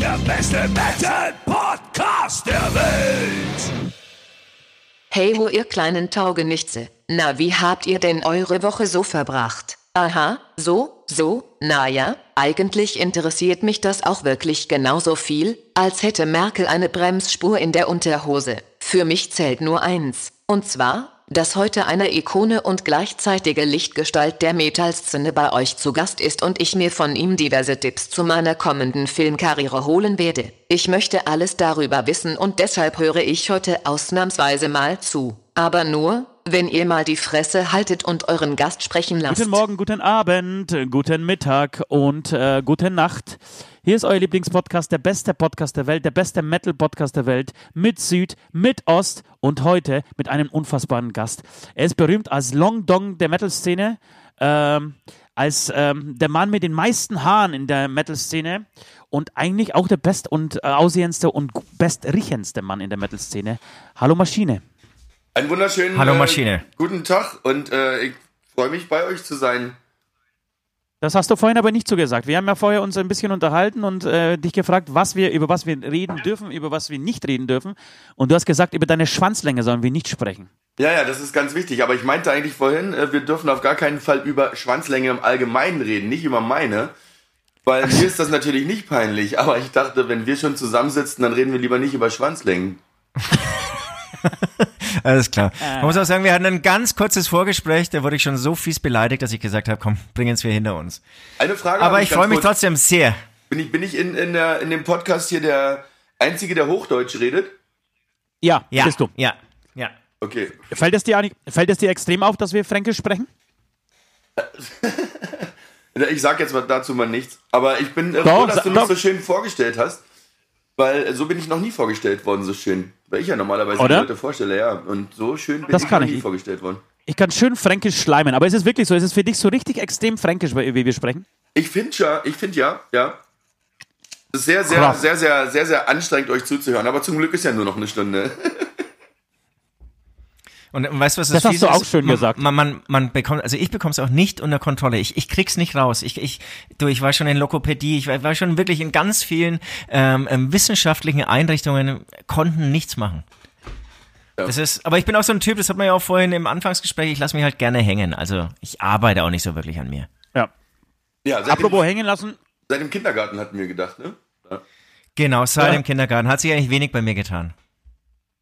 Der beste Metal-Podcast der Welt! Hey ho ihr kleinen Taugenichtse, na wie habt ihr denn eure Woche so verbracht? Aha, so, so, naja, eigentlich interessiert mich das auch wirklich genauso viel, als hätte Merkel eine Bremsspur in der Unterhose. Für mich zählt nur eins, und zwar, dass heute eine Ikone und gleichzeitige Lichtgestalt der Metallszene bei euch zu Gast ist und ich mir von ihm diverse Tipps zu meiner kommenden Filmkarriere holen werde. Ich möchte alles darüber wissen und deshalb höre ich heute ausnahmsweise mal zu. Aber nur, wenn ihr mal die Fresse haltet und euren Gast sprechen lasst. Guten Morgen, guten Abend, guten Mittag und äh, gute Nacht. Hier ist euer Lieblingspodcast, der beste Podcast der Welt, der beste Metal-Podcast der Welt, mit Süd, mit Ost und heute mit einem unfassbaren Gast. Er ist berühmt als Long Dong der Metal-Szene, ähm, als ähm, der Mann mit den meisten Haaren in der Metal-Szene und eigentlich auch der best- und äh, aussehendste und bestrichendste Mann in der Metal-Szene. Hallo Maschine. Einen wunderschönen Hallo äh, Maschine. guten Tag und äh, ich freue mich bei euch zu sein. Das hast du vorhin aber nicht so gesagt. Wir haben ja vorher uns ein bisschen unterhalten und äh, dich gefragt, was wir, über was wir reden dürfen, über was wir nicht reden dürfen. Und du hast gesagt, über deine Schwanzlänge sollen wir nicht sprechen. Ja, ja, das ist ganz wichtig. Aber ich meinte eigentlich vorhin, äh, wir dürfen auf gar keinen Fall über Schwanzlänge im Allgemeinen reden, nicht über meine. Weil mir ist das natürlich nicht peinlich. Aber ich dachte, wenn wir schon zusammensitzen, dann reden wir lieber nicht über Schwanzlängen. Alles klar. Man muss auch sagen, wir hatten ein ganz kurzes Vorgespräch, da wurde ich schon so fies beleidigt, dass ich gesagt habe, komm, bringen es wir hinter uns. Eine Frage. Aber ich freue mich kurz. trotzdem sehr. Bin ich, bin ich in, in, der, in dem Podcast hier der Einzige, der Hochdeutsch redet? Ja, Ja, bist du. ja, ja. Okay. Fällt es, dir, fällt es dir extrem auf, dass wir Fränkisch sprechen? Ich sag jetzt mal dazu mal nichts. Aber ich bin äh, Doch, froh, dass du doch. mich so schön vorgestellt hast. Weil äh, so bin ich noch nie vorgestellt worden, so schön. Weil ich ja normalerweise Oder? die Leute vorstelle, ja. Und so schön bin Das ich kann noch ich. nie vorgestellt worden. Ich kann schön Fränkisch schleimen, aber ist es wirklich so? Ist es für dich so richtig extrem Fränkisch, wie wie wir sprechen? Ich finde ja, ich finde ja, ja. Sehr, sehr, Krass. sehr, sehr, sehr, sehr anstrengend, euch zuzuhören. Aber zum Glück ist ja nur noch eine Stunde. Und, und weißt du, was Das das, hast du auch ist? schön man, gesagt. Man, man, man bekommt, also ich bekomme es auch nicht unter Kontrolle. Ich, ich krieg's nicht raus. Ich, ich, du, ich war schon in Lokopädie, ich war, war schon wirklich in ganz vielen ähm, ähm, wissenschaftlichen Einrichtungen, konnten nichts machen. Das ist, aber ich bin auch so ein Typ, das hat man ja auch vorhin im Anfangsgespräch, ich lasse mich halt gerne hängen. Also ich arbeite auch nicht so wirklich an mir. Ja. Ja, Apropos dem, hängen lassen, seit dem Kindergarten hatten wir gedacht, ne? Ja. Genau, seit Ja. dem Kindergarten hat sich eigentlich wenig bei mir getan.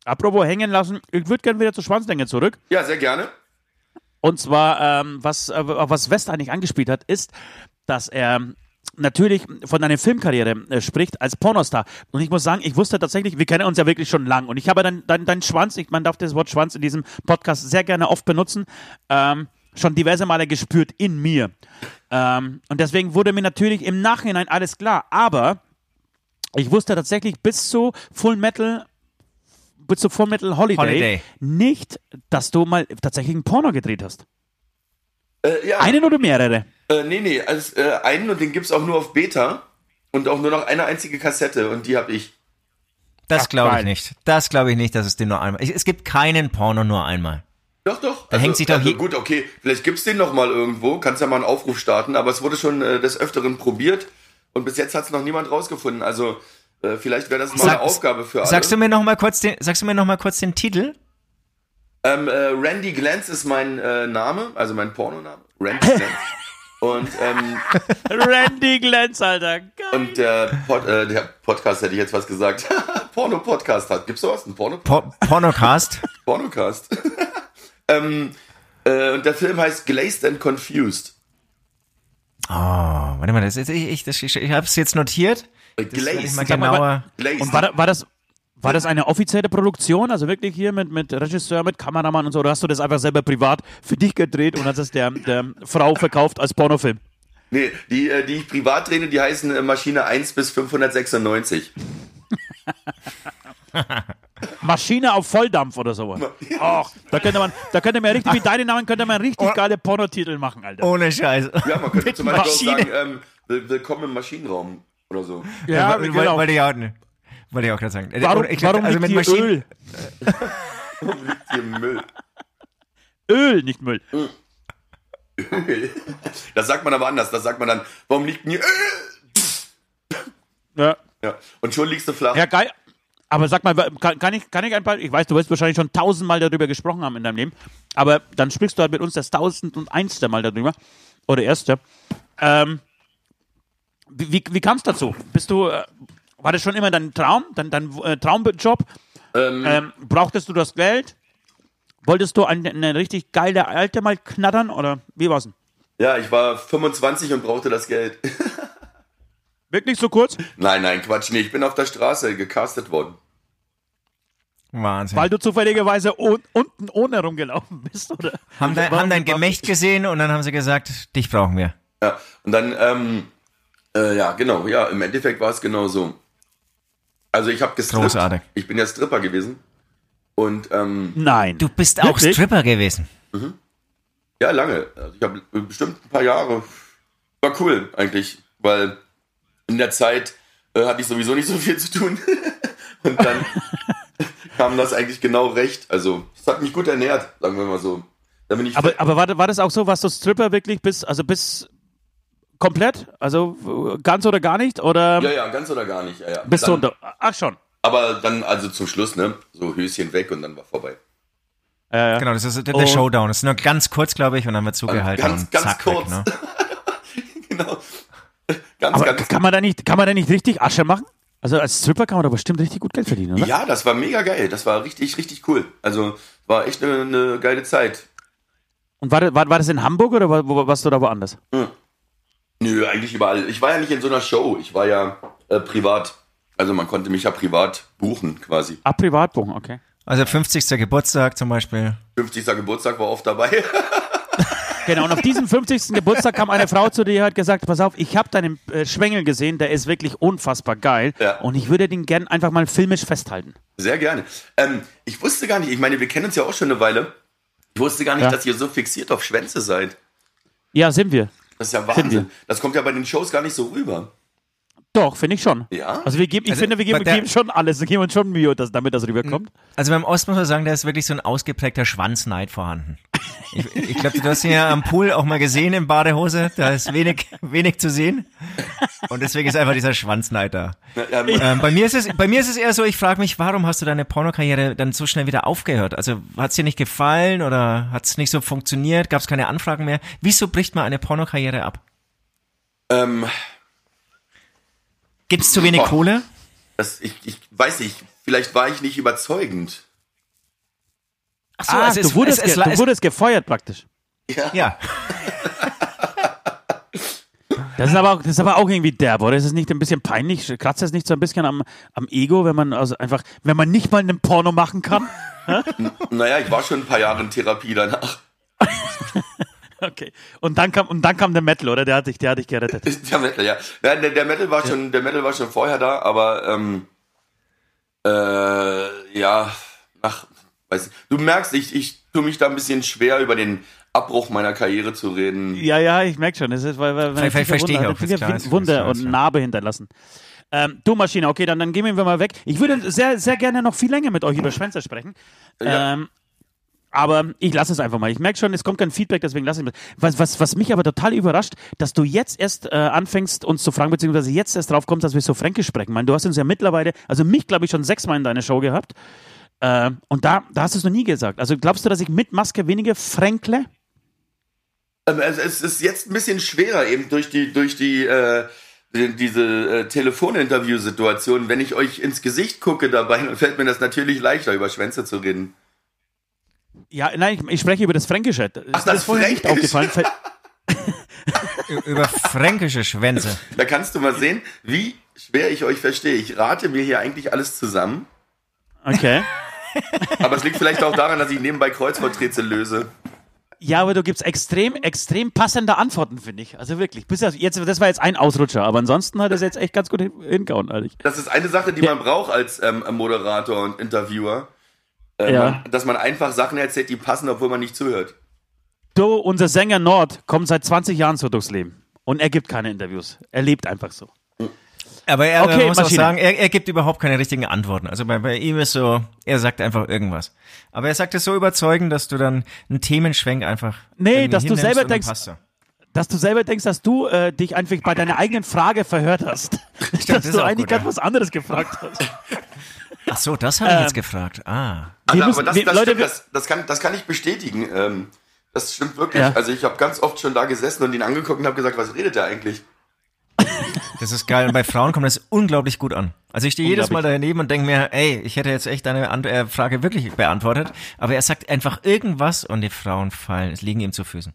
Apropos hängen lassen, ich würde gerne wieder zur Schwanzlänge zurück. Ja, sehr gerne. Und zwar, ähm, was, äh, was West eigentlich angespielt hat, ist, dass er natürlich von deiner Filmkarriere äh, spricht als Pornostar. Und ich muss sagen, ich wusste tatsächlich, wir kennen uns ja wirklich schon lang. Und ich habe deinen dein, dein Schwanz, ich, man darf das Wort Schwanz in diesem Podcast sehr gerne oft benutzen, ähm, schon diverse Male gespürt in mir. Ähm, und deswegen wurde mir natürlich im Nachhinein alles klar. Aber ich wusste tatsächlich bis zu Full Metal bis zu Full Metal Holiday, Holiday. nicht, dass du mal tatsächlich ein Porno gedreht hast. Äh, ja. Einen oder mehrere? Äh, nee, nee, also, äh, einen und den gibt's auch nur auf Beta. Und auch nur noch eine einzige Kassette und die habe ich. Das glaube ich nicht. Das glaube ich nicht, dass es den nur einmal. Es gibt keinen Porno nur einmal. Doch, doch. Da hängt sich doch also je- Gut, okay, vielleicht gibt's den noch mal irgendwo. Kannst ja mal einen Aufruf starten, aber es wurde schon äh, des Öfteren probiert und bis jetzt hat's noch niemand rausgefunden. Also äh, vielleicht wäre das mal Sag- eine Aufgabe für alle. Sagst du mir noch mal kurz den, sagst du mir noch mal kurz den Titel? Ähm, äh, Randy Glantz ist mein äh, Name, also mein Pornoname. Randy Glantz. Und, ähm, Randy Glantz, Alter. Geil. und der, Pod, äh, der Podcast hätte ich jetzt was gesagt. Porno-Podcast hat. Gibt's sowas? Ein Porno Po Pornocast? Pornocast. ähm, äh, und der Film heißt Glazed and Confused. Oh, warte mal, das ist, ich, ich, das, ich, ich habe es jetzt notiert. Mal genauer. Glazed. Und war, da- war das. War das eine offizielle Produktion, also wirklich hier mit, mit Regisseur, mit Kameramann und so, oder hast du das einfach selber privat für dich gedreht und hast es der, der Frau verkauft als Pornofilm? Nee, die, äh, die ich privat drehe, die heißen äh, Maschine 1 bis 596. Maschine auf Volldampf oder sowas. Ach, da könnte man, da könnte man richtig, mit deinen Namen könnte man richtig geile Pornotitel machen, Alter. Ohne Scheiß. Ja, man könnte zum Beispiel auch Maschine. sagen, ähm, will- willkommen im Maschinenraum oder so. Ja, weil, genau. Wollte ich auch, ne- wollte ich auch gerade sagen. Äh, Warum, ich warum also liegt mit hier Öl? Hier im Müll. Öl, nicht Müll. Das sagt man aber anders. Das sagt man dann, warum liegt mir Ja. Ja. Und schon liegst du flach. Ja, geil. Aber sag mal, kann, kann, ich, kann ich ein paar, ich weiß, du wirst wahrscheinlich schon tausendmal darüber gesprochen haben in deinem Leben, aber dann sprichst du halt mit uns das tausend und einste Mal darüber, oder erste. Ähm, wie wie, kam es dazu? Bist du, äh, war das schon immer dein Traum, dein, dein äh, Traumjob? Ähm, Ähm, brauchtest du das Geld? Wolltest du eine, eine richtig geile Alte mal knattern, oder wie war's denn? ja, ich war 25 und brauchte das Geld. Wirklich so kurz? nein, nein, Quatsch, nee, ich bin auf der Straße gecastet worden. Wahnsinn. Weil du zufälligerweise un unten ohne rumgelaufen bist, oder? haben dein, haben dein Gemächt gesehen und dann haben sie gesagt, dich brauchen wir. Ja, und dann, ähm, äh, ja, genau, ja, im Endeffekt war es genau so. Also ich habe gestrippt. Großartig. Ich bin ja Stripper gewesen. Und, ähm, Nein. Du bist auch Wirklich? Stripper gewesen. ja, lange. Also ich habe bestimmt ein paar Jahre. War cool eigentlich, weil in der Zeit äh, hatte ich sowieso nicht so viel zu tun. und dann kam das eigentlich genau recht. Also, es hat mich gut ernährt, sagen wir mal so. Da bin ich Aber, aber war, war das auch so, was du Stripper wirklich bis, also bis komplett? Also äh, ganz oder gar nicht? Oder ja, ja, ganz oder gar nicht. Ja, ja. bist du dann, unter. Ach schon. Aber dann, also zum Schluss, ne? So Höschen weg und dann war vorbei. Ja, ja. Genau, das ist der, der Und- Showdown. Das ist nur ganz kurz, glaube ich, und dann wird zugehalten Ganz, und ganz zack, kurz. Weg, ne? genau. Ganz, Aber ganz. kann man, da nicht, kann man da nicht richtig Asche machen? Also als Stripper kann man da bestimmt richtig gut Geld verdienen, oder? Ja, das war mega geil. Das war richtig, richtig cool. Also, war echt eine, eine geile Zeit. Und war, das- war, war das in Hamburg oder war, warst du da woanders? Nö, eigentlich überall. Ich war ja nicht in so einer Show. Ich war ja äh, privat. Also, man konnte mich ja privat buchen, quasi. Ah, Privatbuchen, okay. Also 50. Geburtstag zum Beispiel. 50. Geburtstag war oft dabei. Genau, und auf diesem 50. Geburtstag kam eine Frau zu dir und hat gesagt, pass auf, ich habe deinen äh, Schwengel gesehen, der ist wirklich unfassbar geil Ja. und ich würde den gern einfach mal filmisch festhalten. Sehr gerne. Ähm, ich wusste gar nicht, ich meine, wir kennen uns ja auch schon eine Weile. Ich wusste gar nicht, Ja. dass ihr so fixiert auf Schwänze seid. Ja, sind wir. Das ist ja. Wahnsinn. Das kommt ja bei den Shows gar nicht so rüber. Doch, finde ich schon. Ja? Also wir geben, ich Also, finde, wir geben, der- geben schon alles, wir geben uns schon Mühe, dass, damit das rüberkommt. Also beim Ost muss man sagen, da ist wirklich so ein ausgeprägter Schwanzneid vorhanden. Ich, ich glaube, du hast ihn ja am Pool auch mal gesehen in Badehose. Da ist wenig, wenig zu sehen. Und deswegen ist einfach dieser. Ja, Ähm, bei, mir ist es, bei mir ist es eher so, ich frage mich, warum hast du deine Pornokarriere dann so schnell wieder aufgehört? Also hat es dir nicht gefallen oder hat es nicht so funktioniert? Gab es keine Anfragen mehr? Wieso bricht man eine Pornokarriere ab? ähm, Gibt es zu wenig Boah. Kohle? das, ich, ich weiß nicht, vielleicht war ich nicht überzeugend. Ach so, ah, es ist- du, wurdest es- es- du es- wurdest gefeuert praktisch. Ja, Das ist aber auch, das ist aber auch irgendwie derb, oder? Ist es nicht ein bisschen peinlich? Kratzt das nicht so ein bisschen am, am Ego, wenn man also einfach, wenn man nicht mal einen Porno machen kann? Naja, ich war schon ein paar Jahre in Therapie danach. Okay. Und dann kam, und dann kam der Metal, oder? Der hat dich, der hat dich gerettet. Der Metal, ja. ja der, der Metal war schon, der Metal war schon vorher da, aber ähm, äh, ja, ach, weiß nicht. Du merkst, ich, ich tue mich da ein bisschen schwer über den Abbruch meiner Karriere zu reden. Ja, ja, ich merke schon. Es ist, weil, weil, Ver- ver- verstehe ich Wunder, auch, ist viele klar, ist- Wunde ist klar, ist und. Narbe hinterlassen. Ähm, du Maschine, okay, dann, dann gehen wir mal weg. Ich würde sehr, sehr gerne noch viel länger mit euch über Schwänze sprechen. Ja. Ähm, aber ich lasse es einfach mal. Ich merke schon, es kommt kein Feedback, deswegen lasse ich es. Was, was, was mich aber total überrascht, dass du jetzt erst äh, anfängst, uns zu fragen, beziehungsweise jetzt erst drauf kommst, dass wir so fränkisch sprechen. Ich meine, du hast uns ja mittlerweile, also mich, glaube ich, schon sechsmal in deiner Show gehabt. Äh, und da, da hast du es noch nie gesagt. Also glaubst du, dass ich mit Maske weniger fränkle? Ähm, es, ist jetzt ein bisschen schwerer, eben durch die, durch die, äh, die- diese äh, Telefoninterview-Situation. Wenn ich euch ins Gesicht gucke dabei, dann fällt mir das natürlich leichter, über Schwänze zu reden. Ja, nein, ich, ich spreche über das Fränkische. Ist Ach, dir das vorher nicht aufgefallen? Über fränkische Schwänze. Da kannst du mal sehen, wie schwer ich euch verstehe. Ich rate mir hier eigentlich alles zusammen. Okay. Aber es liegt vielleicht auch daran, dass ich nebenbei Kreuzworträtsel löse. Ja, aber du gibst extrem, extrem passende Antworten, finde ich. Also wirklich. Bis das, jetzt, das war jetzt ein Ausrutscher, aber ansonsten hat er es jetzt echt ganz gut hin- hingehauen, eigentlich. Das ist eine Sache, die Ja. man braucht als ähm, Moderator und Interviewer. Äh, Ja. man, dass man einfach Sachen erzählt, die passen, obwohl man nicht zuhört. Du, unser Sänger Nord kommt seit 20 Jahren so durchs Leben. Und er gibt keine Interviews. Er lebt einfach so. Aber er Okay, muss auch Maschine. sagen, er, er gibt überhaupt keine richtigen Antworten. Also bei, bei ihm ist so, er sagt einfach irgendwas. Aber er sagt es so überzeugend, dass du dann einen Themenschwenk einfach. Nee, dass du selber denkst- passt. Dass du selber denkst, dass du äh, dich einfach bei deiner eigenen Frage verhört hast. dass das du auch eigentlich ganz ja. was anderes gefragt hast. Ach so, das habe ich jetzt gefragt. Ah. Also, müssen- aber das, wir- das, Leute, stimmt, das, das, kann, das kann ich bestätigen. Ähm, das stimmt wirklich. Ja. Also ich habe ganz oft schon da gesessen und ihn angeguckt und habe gesagt, was redet er eigentlich? Das ist geil. Und bei Frauen kommt das unglaublich gut an. Also ich stehe jedes Mal daneben und denke mir, ey, ich hätte jetzt echt deine Ant äh, Frage wirklich beantwortet. Aber er sagt einfach irgendwas und die Frauen fallen, es liegen ihm zu Füßen.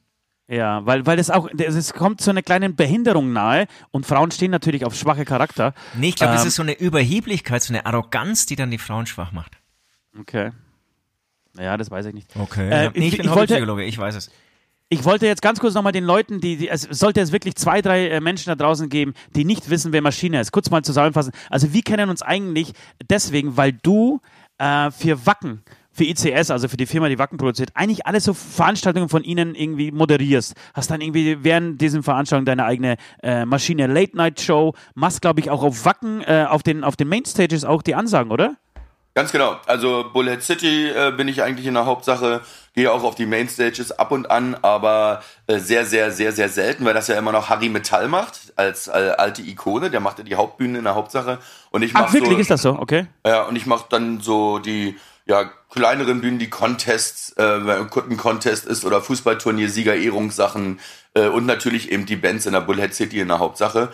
Ja, weil, weil es auch, es es kommt zu einer kleinen Behinderung nahe und Frauen stehen natürlich auf schwache Charakter. Nee, ich glaube, das Ähm, ist so eine Überheblichkeit, so eine Arroganz, die dann die Frauen schwach macht. Okay. Ja, das weiß ich nicht. Okay. Äh, nee, ich, ich- bin ich wollte- Hobbypsychologe, ich weiß es. Ich wollte jetzt ganz kurz nochmal den Leuten, die, die es sollte es wirklich zwei, drei äh, Menschen da draußen geben, die nicht wissen, wer Maschine ist. Kurz mal zusammenfassen. Also wir kennen uns eigentlich deswegen, weil du äh, für Wacken, für ICS, also für die Firma, die Wacken produziert, eigentlich alle so Veranstaltungen von ihnen irgendwie moderierst. Hast dann irgendwie während diesen Veranstaltungen deine eigene äh, Maschine Late Night Show, machst glaube ich auch auf Wacken, äh, auf den auf den Mainstages auch die Ansagen, oder? Ganz genau. Also Bullhead City äh, bin ich eigentlich in der Hauptsache, gehe auch auf die Mainstages ab und an, aber äh, sehr, sehr, sehr, sehr selten, weil das ja immer noch Harry Metall macht, als äh, alte Ikone, der macht ja die Hauptbühne in der Hauptsache. Und ich Ach, mach wirklich so, ist das so, okay? Ja, und ich mache dann so die ja, kleineren Bühnen, die Contests, äh, wenn ein Contest ist oder Fußballturnier, Siegerehrungssachen äh, und natürlich eben die Bands in der Bullhead City in der Hauptsache.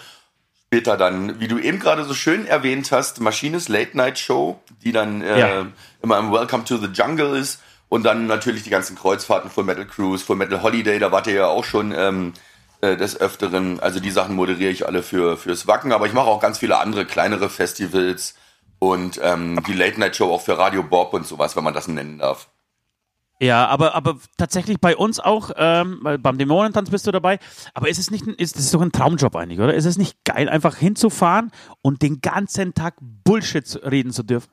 Später dann, wie du eben gerade so schön erwähnt hast, Maschines Late Night Show, die dann äh, Ja. immer im Welcome to the Jungle ist. Und dann natürlich die ganzen Kreuzfahrten, Full Metal Cruise, Full Metal Holiday, da wart ihr ja auch schon ähm, äh, des Öfteren. Also die Sachen moderiere ich alle für fürs Wacken, aber ich mache auch ganz viele andere kleinere Festivals und ähm, die Late Night Show auch für Radio Bob und sowas, wenn man das nennen darf. Ja, aber, aber tatsächlich bei uns auch, ähm, beim Dämonentanz bist du dabei. Aber ist es nicht, ist, das doch ein Traumjob eigentlich, oder? Ist es nicht geil, einfach hinzufahren und den ganzen Tag Bullshit reden zu dürfen?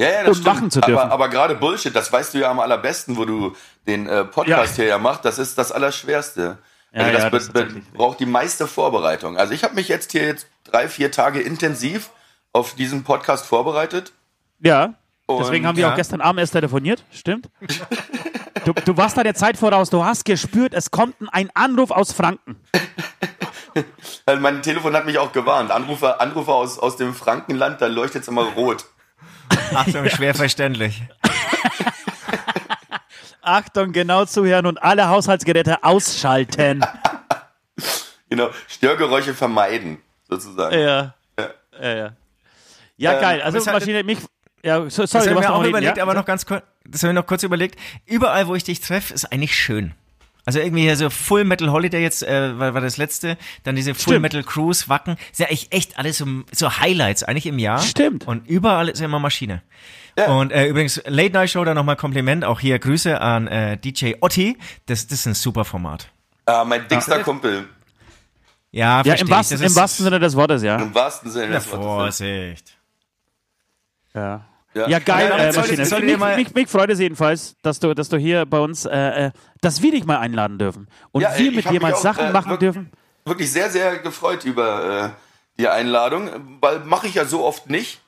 Ja, ja, das Und machen zu dürfen. Aber, aber gerade Bullshit, das weißt du ja am allerbesten, wo du den äh, Podcast Ja. hier ja machst, das ist das Allerschwerste. Ja, also das, ja, das be- tatsächlich- braucht die meiste Vorbereitung. Also ich habe mich jetzt hier jetzt drei, vier Tage intensiv auf diesen Podcast vorbereitet. Ja. Und, Deswegen haben wir ja. auch gestern Abend erst telefoniert, stimmt? Du, du warst da der Zeit voraus, du hast gespürt, es kommt ein Anruf aus Franken. Also mein Telefon hat mich auch gewarnt. Anrufer, Anrufer aus, aus dem Frankenland, da leuchtet es immer rot. Achtung, schwer verständlich. Achtung, genau zuhören und alle Haushaltsgeräte ausschalten. Genau, Störgeräusche vermeiden, sozusagen. ja. Ja, ja. Ja, Ähm, geil. Also das Maschine, mich. Ja, so, Das sorry, habe du ich warst mir noch auch reden, überlegt, ja? aber noch ganz kurz, das habe ich noch kurz überlegt. Überall, wo ich dich treffe, ist eigentlich schön. Also irgendwie hier so Full Metal Holiday jetzt äh, war, war das letzte, dann diese Full Stimmt. Metal Cruise, Wacken, ist ja echt, echt alles so, so Highlights eigentlich im Jahr. Stimmt. Und überall ist immer Maschine. Ja. Und äh, übrigens, Late Night Show, da nochmal Kompliment, auch hier Grüße an äh, DJ Otti, das, das ist ein super Format. Ah, mein dickster Kumpel. Ja, Ja, im wahrsten, Das im wahrsten Sinne des Wortes, ja. Im wahrsten Sinne Ja, des Wortes. Vorsicht. Ja. Ja. Ja, geil, Ja, äh, Maschine. solltet mich, mich, mich freut es jedenfalls, dass du, dass du hier bei uns, äh, äh, dass wir dich mal einladen dürfen. Und Ja, wir mit dir mal auch, Sachen äh, machen dürfen. Wirklich sehr, sehr gefreut über äh, die Einladung, weil mache ich ja so oft nicht.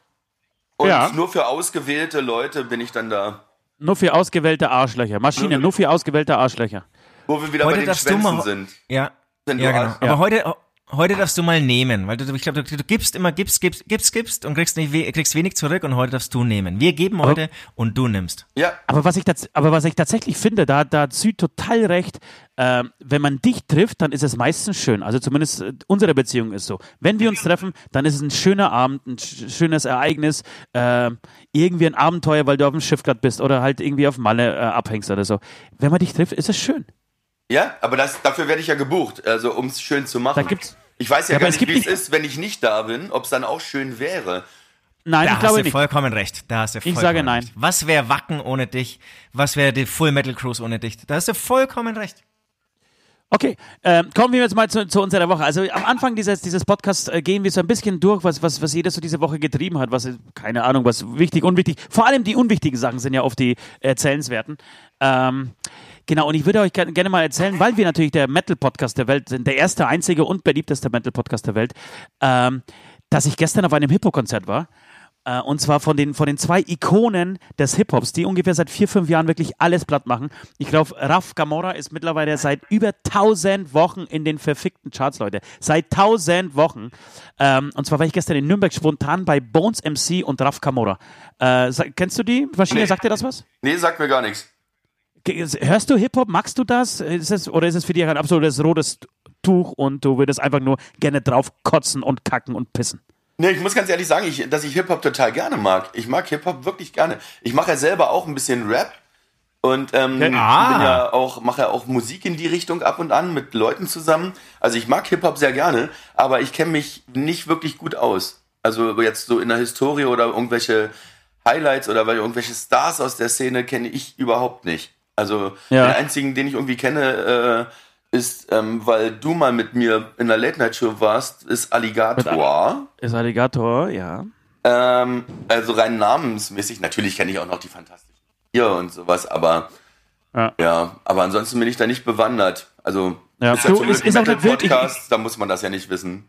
Und Ja. nur für ausgewählte Leute bin ich dann da. Nur für ausgewählte Arschlöcher. Maschine, Nur- nur für ausgewählte Arschlöcher. Wo wir wieder Heute bei den Schwänzen mal- sind. Ja, Wenn ja genau. Aber Ja. heute, heute darfst du mal nehmen, weil du, ich glaube, du, du gibst immer, gibst, gibst, gibst, gibst und kriegst, nicht, kriegst wenig zurück und heute darfst du nehmen. Wir geben heute und du nimmst. Ja, Aber was ich, aber was ich tatsächlich finde, da, da hat Süd total recht, ähm, wenn man dich trifft, dann ist es meistens schön. Also zumindest äh, unsere Beziehung ist so. Wenn wir uns treffen, dann ist es ein schöner Abend, ein sch schönes Ereignis, ähm, irgendwie ein Abenteuer, weil du auf dem Schiff gerade bist oder halt irgendwie auf Malle äh, abhängst oder so. Wenn man dich trifft, ist es schön. Ja, aber das, dafür werde ich ja gebucht, also um es schön zu machen. Da gibt's- ich weiß ja, Ja, gar es nicht, wie es nicht- ist, wenn ich nicht da bin, ob es dann auch schön wäre. Nein, da ich glaube hast du nicht. vollkommen recht. Da hast du vollkommen sage nein. Recht. Was wäre Wacken ohne dich? Was wäre die Full Metal Cruise ohne dich? Da hast du vollkommen recht. Okay, ähm, kommen wir jetzt mal zu, zu unserer Woche. Also am Anfang dieses, dieses Podcasts äh, gehen wir so ein bisschen durch, was, was, was jeder so diese Woche getrieben hat, was, äh, keine Ahnung, was wichtig, unwichtig. Vor allem die unwichtigen Sachen sind ja oft die erzählenswerten. Ähm, genau, und ich würde euch gerne mal erzählen, weil wir natürlich der Metal-Podcast der Welt sind, der erste, einzige und beliebteste Metal-Podcast der Welt, ähm, dass ich gestern auf einem Hip-Hop-Konzert war. Äh, Und zwar von den, von den zwei Ikonen des Hip-Hops, die ungefähr seit vier, fünf Jahren wirklich alles platt machen. Ich glaube, Raf Gamora ist mittlerweile seit über tausend Wochen in den verfickten Charts, Leute. Seit tausend Wochen. Ähm, und zwar war ich gestern in Nürnberg spontan bei Bones MC und Raf Gamora. Äh, kennst du die Maschine? Nee. Sagt dir das was? Nee, sagt mir gar nichts. Hörst du Hip-Hop? Magst du das? Ist es? Oder ist es für dich ein absolutes rotes Tuch und du würdest einfach nur gerne drauf kotzen und kacken und pissen? Nee, ich muss ganz ehrlich sagen, ich, dass ich Hip-Hop total gerne mag. Ich mag Hip-Hop wirklich gerne. Ich mache ja selber auch ein bisschen Rap und ähm, Ah. bin ja auch, mache ja auch Musik in die Richtung ab und an mit Leuten zusammen. Also ich mag Hip-Hop sehr gerne, aber ich kenne mich nicht wirklich gut aus. Also jetzt so in der Historie oder irgendwelche Highlights oder weil irgendwelche Stars aus der Szene kenne ich überhaupt nicht. Also Ja. den einzigen, den ich irgendwie kenne, äh, ist, ähm, weil du mal mit mir in der Late Night Show warst, ist Alligator. Ist Alligator, ja. Ähm, also rein namensmäßig, natürlich kenne ich auch noch die Fantastischen Vier und sowas, aber Ja. ja, aber ansonsten bin ich da nicht bewandert. Also Ja. ist zum ist- ist ein auch nicht Metal-Podcast, da muss man das ja nicht wissen.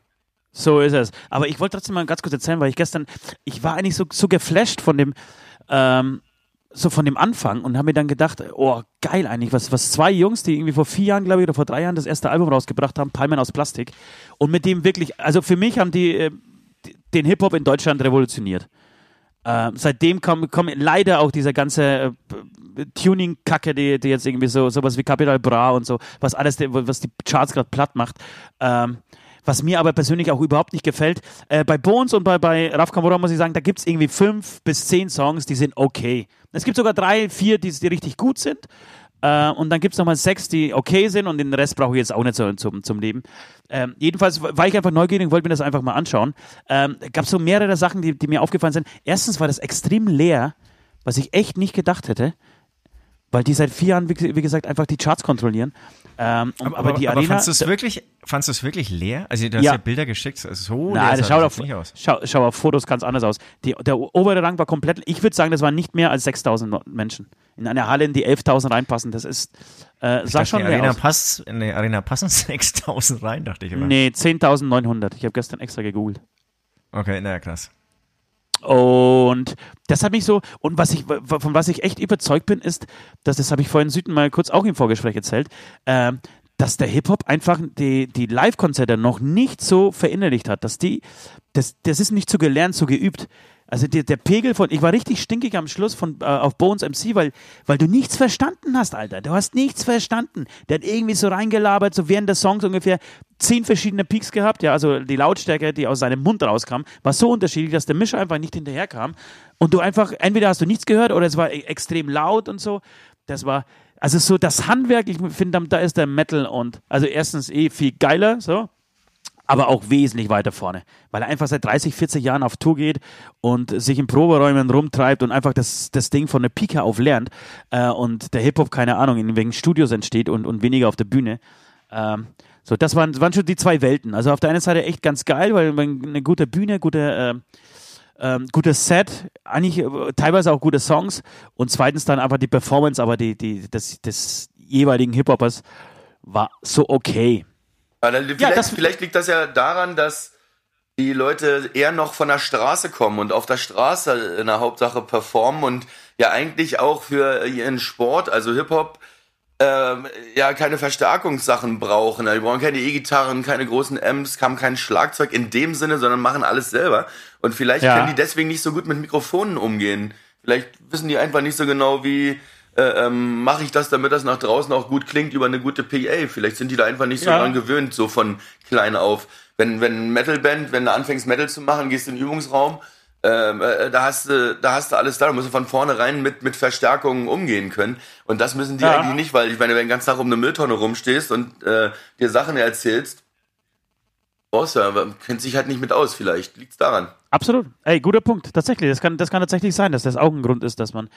So ist es. Aber ich wollte trotzdem mal ganz kurz erzählen, weil ich gestern, ich war eigentlich so, so geflasht von dem, ähm, so von dem Anfang und habe mir dann gedacht, oh, geil eigentlich, was, was zwei Jungs, die irgendwie vor vier Jahren, glaube ich, oder vor drei Jahren das erste Album rausgebracht haben, Palmen aus Plastik. Und mit dem wirklich, also für mich haben die, äh, den Hip-Hop in Deutschland revolutioniert. Ähm, seitdem kommt komm leider auch dieser ganze äh, Tuning-Kacke, die, die jetzt irgendwie so sowas wie Capital Bra und so, was alles, was die Charts gerade platt macht. Ähm, was mir aber persönlich auch überhaupt nicht gefällt. Äh, bei Bones und bei, bei Raf Kamora muss ich sagen, da gibt es irgendwie fünf bis zehn Songs, die sind okay. Es gibt sogar drei, vier, die, die richtig gut sind. Äh, und dann gibt es nochmal sechs, die okay sind und den Rest brauche ich jetzt auch nicht so, zum, zum Leben. Ähm, jedenfalls war ich einfach neugierig und wollte mir das einfach mal anschauen. Ähm, gab so mehrere Sachen, die, die mir aufgefallen sind. Erstens war das extrem leer, was ich echt nicht gedacht hätte, weil die seit vier Jahren, wie, wie gesagt, einfach die Charts kontrollieren. Ähm, und- aber, die Arena. fandst du es wirklich, fandst du es wirklich leer? Also du hast Ja. ja, Bilder geschickt, so leer Nein, das sah schaut das nicht aus. schau, schau auf Fotos ganz anders aus. Die, der obere Rang war komplett, ich würde sagen, das waren nicht mehr als 6000 Menschen. In einer Halle, in die 11.000 reinpassen, das ist, äh, sah Dachte, schon leer Arena aus. passt, in die Arena passen 6000 rein, dachte ich immer. Nee, 10.900. Ich habe gestern extra gegoogelt. Okay, na krass. Und das hat mich so, und was ich, von was ich echt überzeugt bin, ist, dass, das habe ich vorhin Süden mal kurz auch im Vorgespräch erzählt, ähm, dass der Hip-Hop einfach die, die Live-Konzerte noch nicht so verinnerlicht hat, dass die, das, das ist nicht so gelernt, so geübt. Also der, der Pegel von, ich war richtig stinkig am Schluss von, äh, auf Bones MC, weil, weil du nichts verstanden hast, Alter. Du hast nichts verstanden. Der hat irgendwie so reingelabert, so während des Songs ungefähr zehn verschiedene Peaks gehabt. Ja, also die Lautstärke, die aus seinem Mund rauskam, war so unterschiedlich, dass der Mischer einfach nicht hinterherkam. Und du einfach, entweder hast du nichts gehört oder es war e- extrem laut und so. Das war, also so das Handwerk, ich finde, da ist der Metal und, also erstens eh viel geiler, so aber auch wesentlich weiter vorne, weil er einfach seit 30, 40 Jahren auf Tour geht und sich in Proberäumen rumtreibt und einfach das, das Ding von der Pika auf lernt äh, und der Hip-Hop, keine Ahnung, in wegen Studios entsteht und, und weniger auf der Bühne. Ähm, so, das waren, waren schon die zwei Welten. Also auf der einen Seite echt ganz geil, weil eine gute Bühne, gute, äh, ähm, gutes Set, eigentlich äh, teilweise auch gute Songs und zweitens dann einfach die Performance, aber die, die, des, des jeweiligen Hip-Hopers war so okay. Aber vielleicht, das- vielleicht liegt das ja daran, dass die Leute eher noch von der Straße kommen und auf der Straße in der Hauptsache performen und ja eigentlich auch für ihren Sport, also Hip-Hop, ähm, ja keine Verstärkungssachen brauchen. Die brauchen keine E-Gitarren, keine großen Amps, haben kein Schlagzeug in dem Sinne, sondern machen alles selber. Und vielleicht Ja. können die deswegen nicht so gut mit Mikrofonen umgehen. Vielleicht wissen die einfach nicht so genau, wie äh, ähm, mache ich das, damit das nach draußen auch gut klingt über eine gute PA. Vielleicht sind die da einfach nicht so Ja. dran gewöhnt, so von klein auf. Wenn, wenn Metalband, wenn du anfängst Metal zu machen, gehst in den Übungsraum, ähm, äh, da hast du, da hast du alles da, da musst du von vornherein mit, mit Verstärkungen umgehen können. Und das müssen die Ja. eigentlich nicht, weil ich meine, wenn du den ganzen Tag um eine Mülltonne rumstehst und äh, dir Sachen erzählst, Außer, aber kennt sich halt nicht mit aus, vielleicht. Liegt's daran. Absolut. Ey, guter Punkt. Tatsächlich, das kann, das kann tatsächlich sein, dass das auch ein Grund ist, dass man,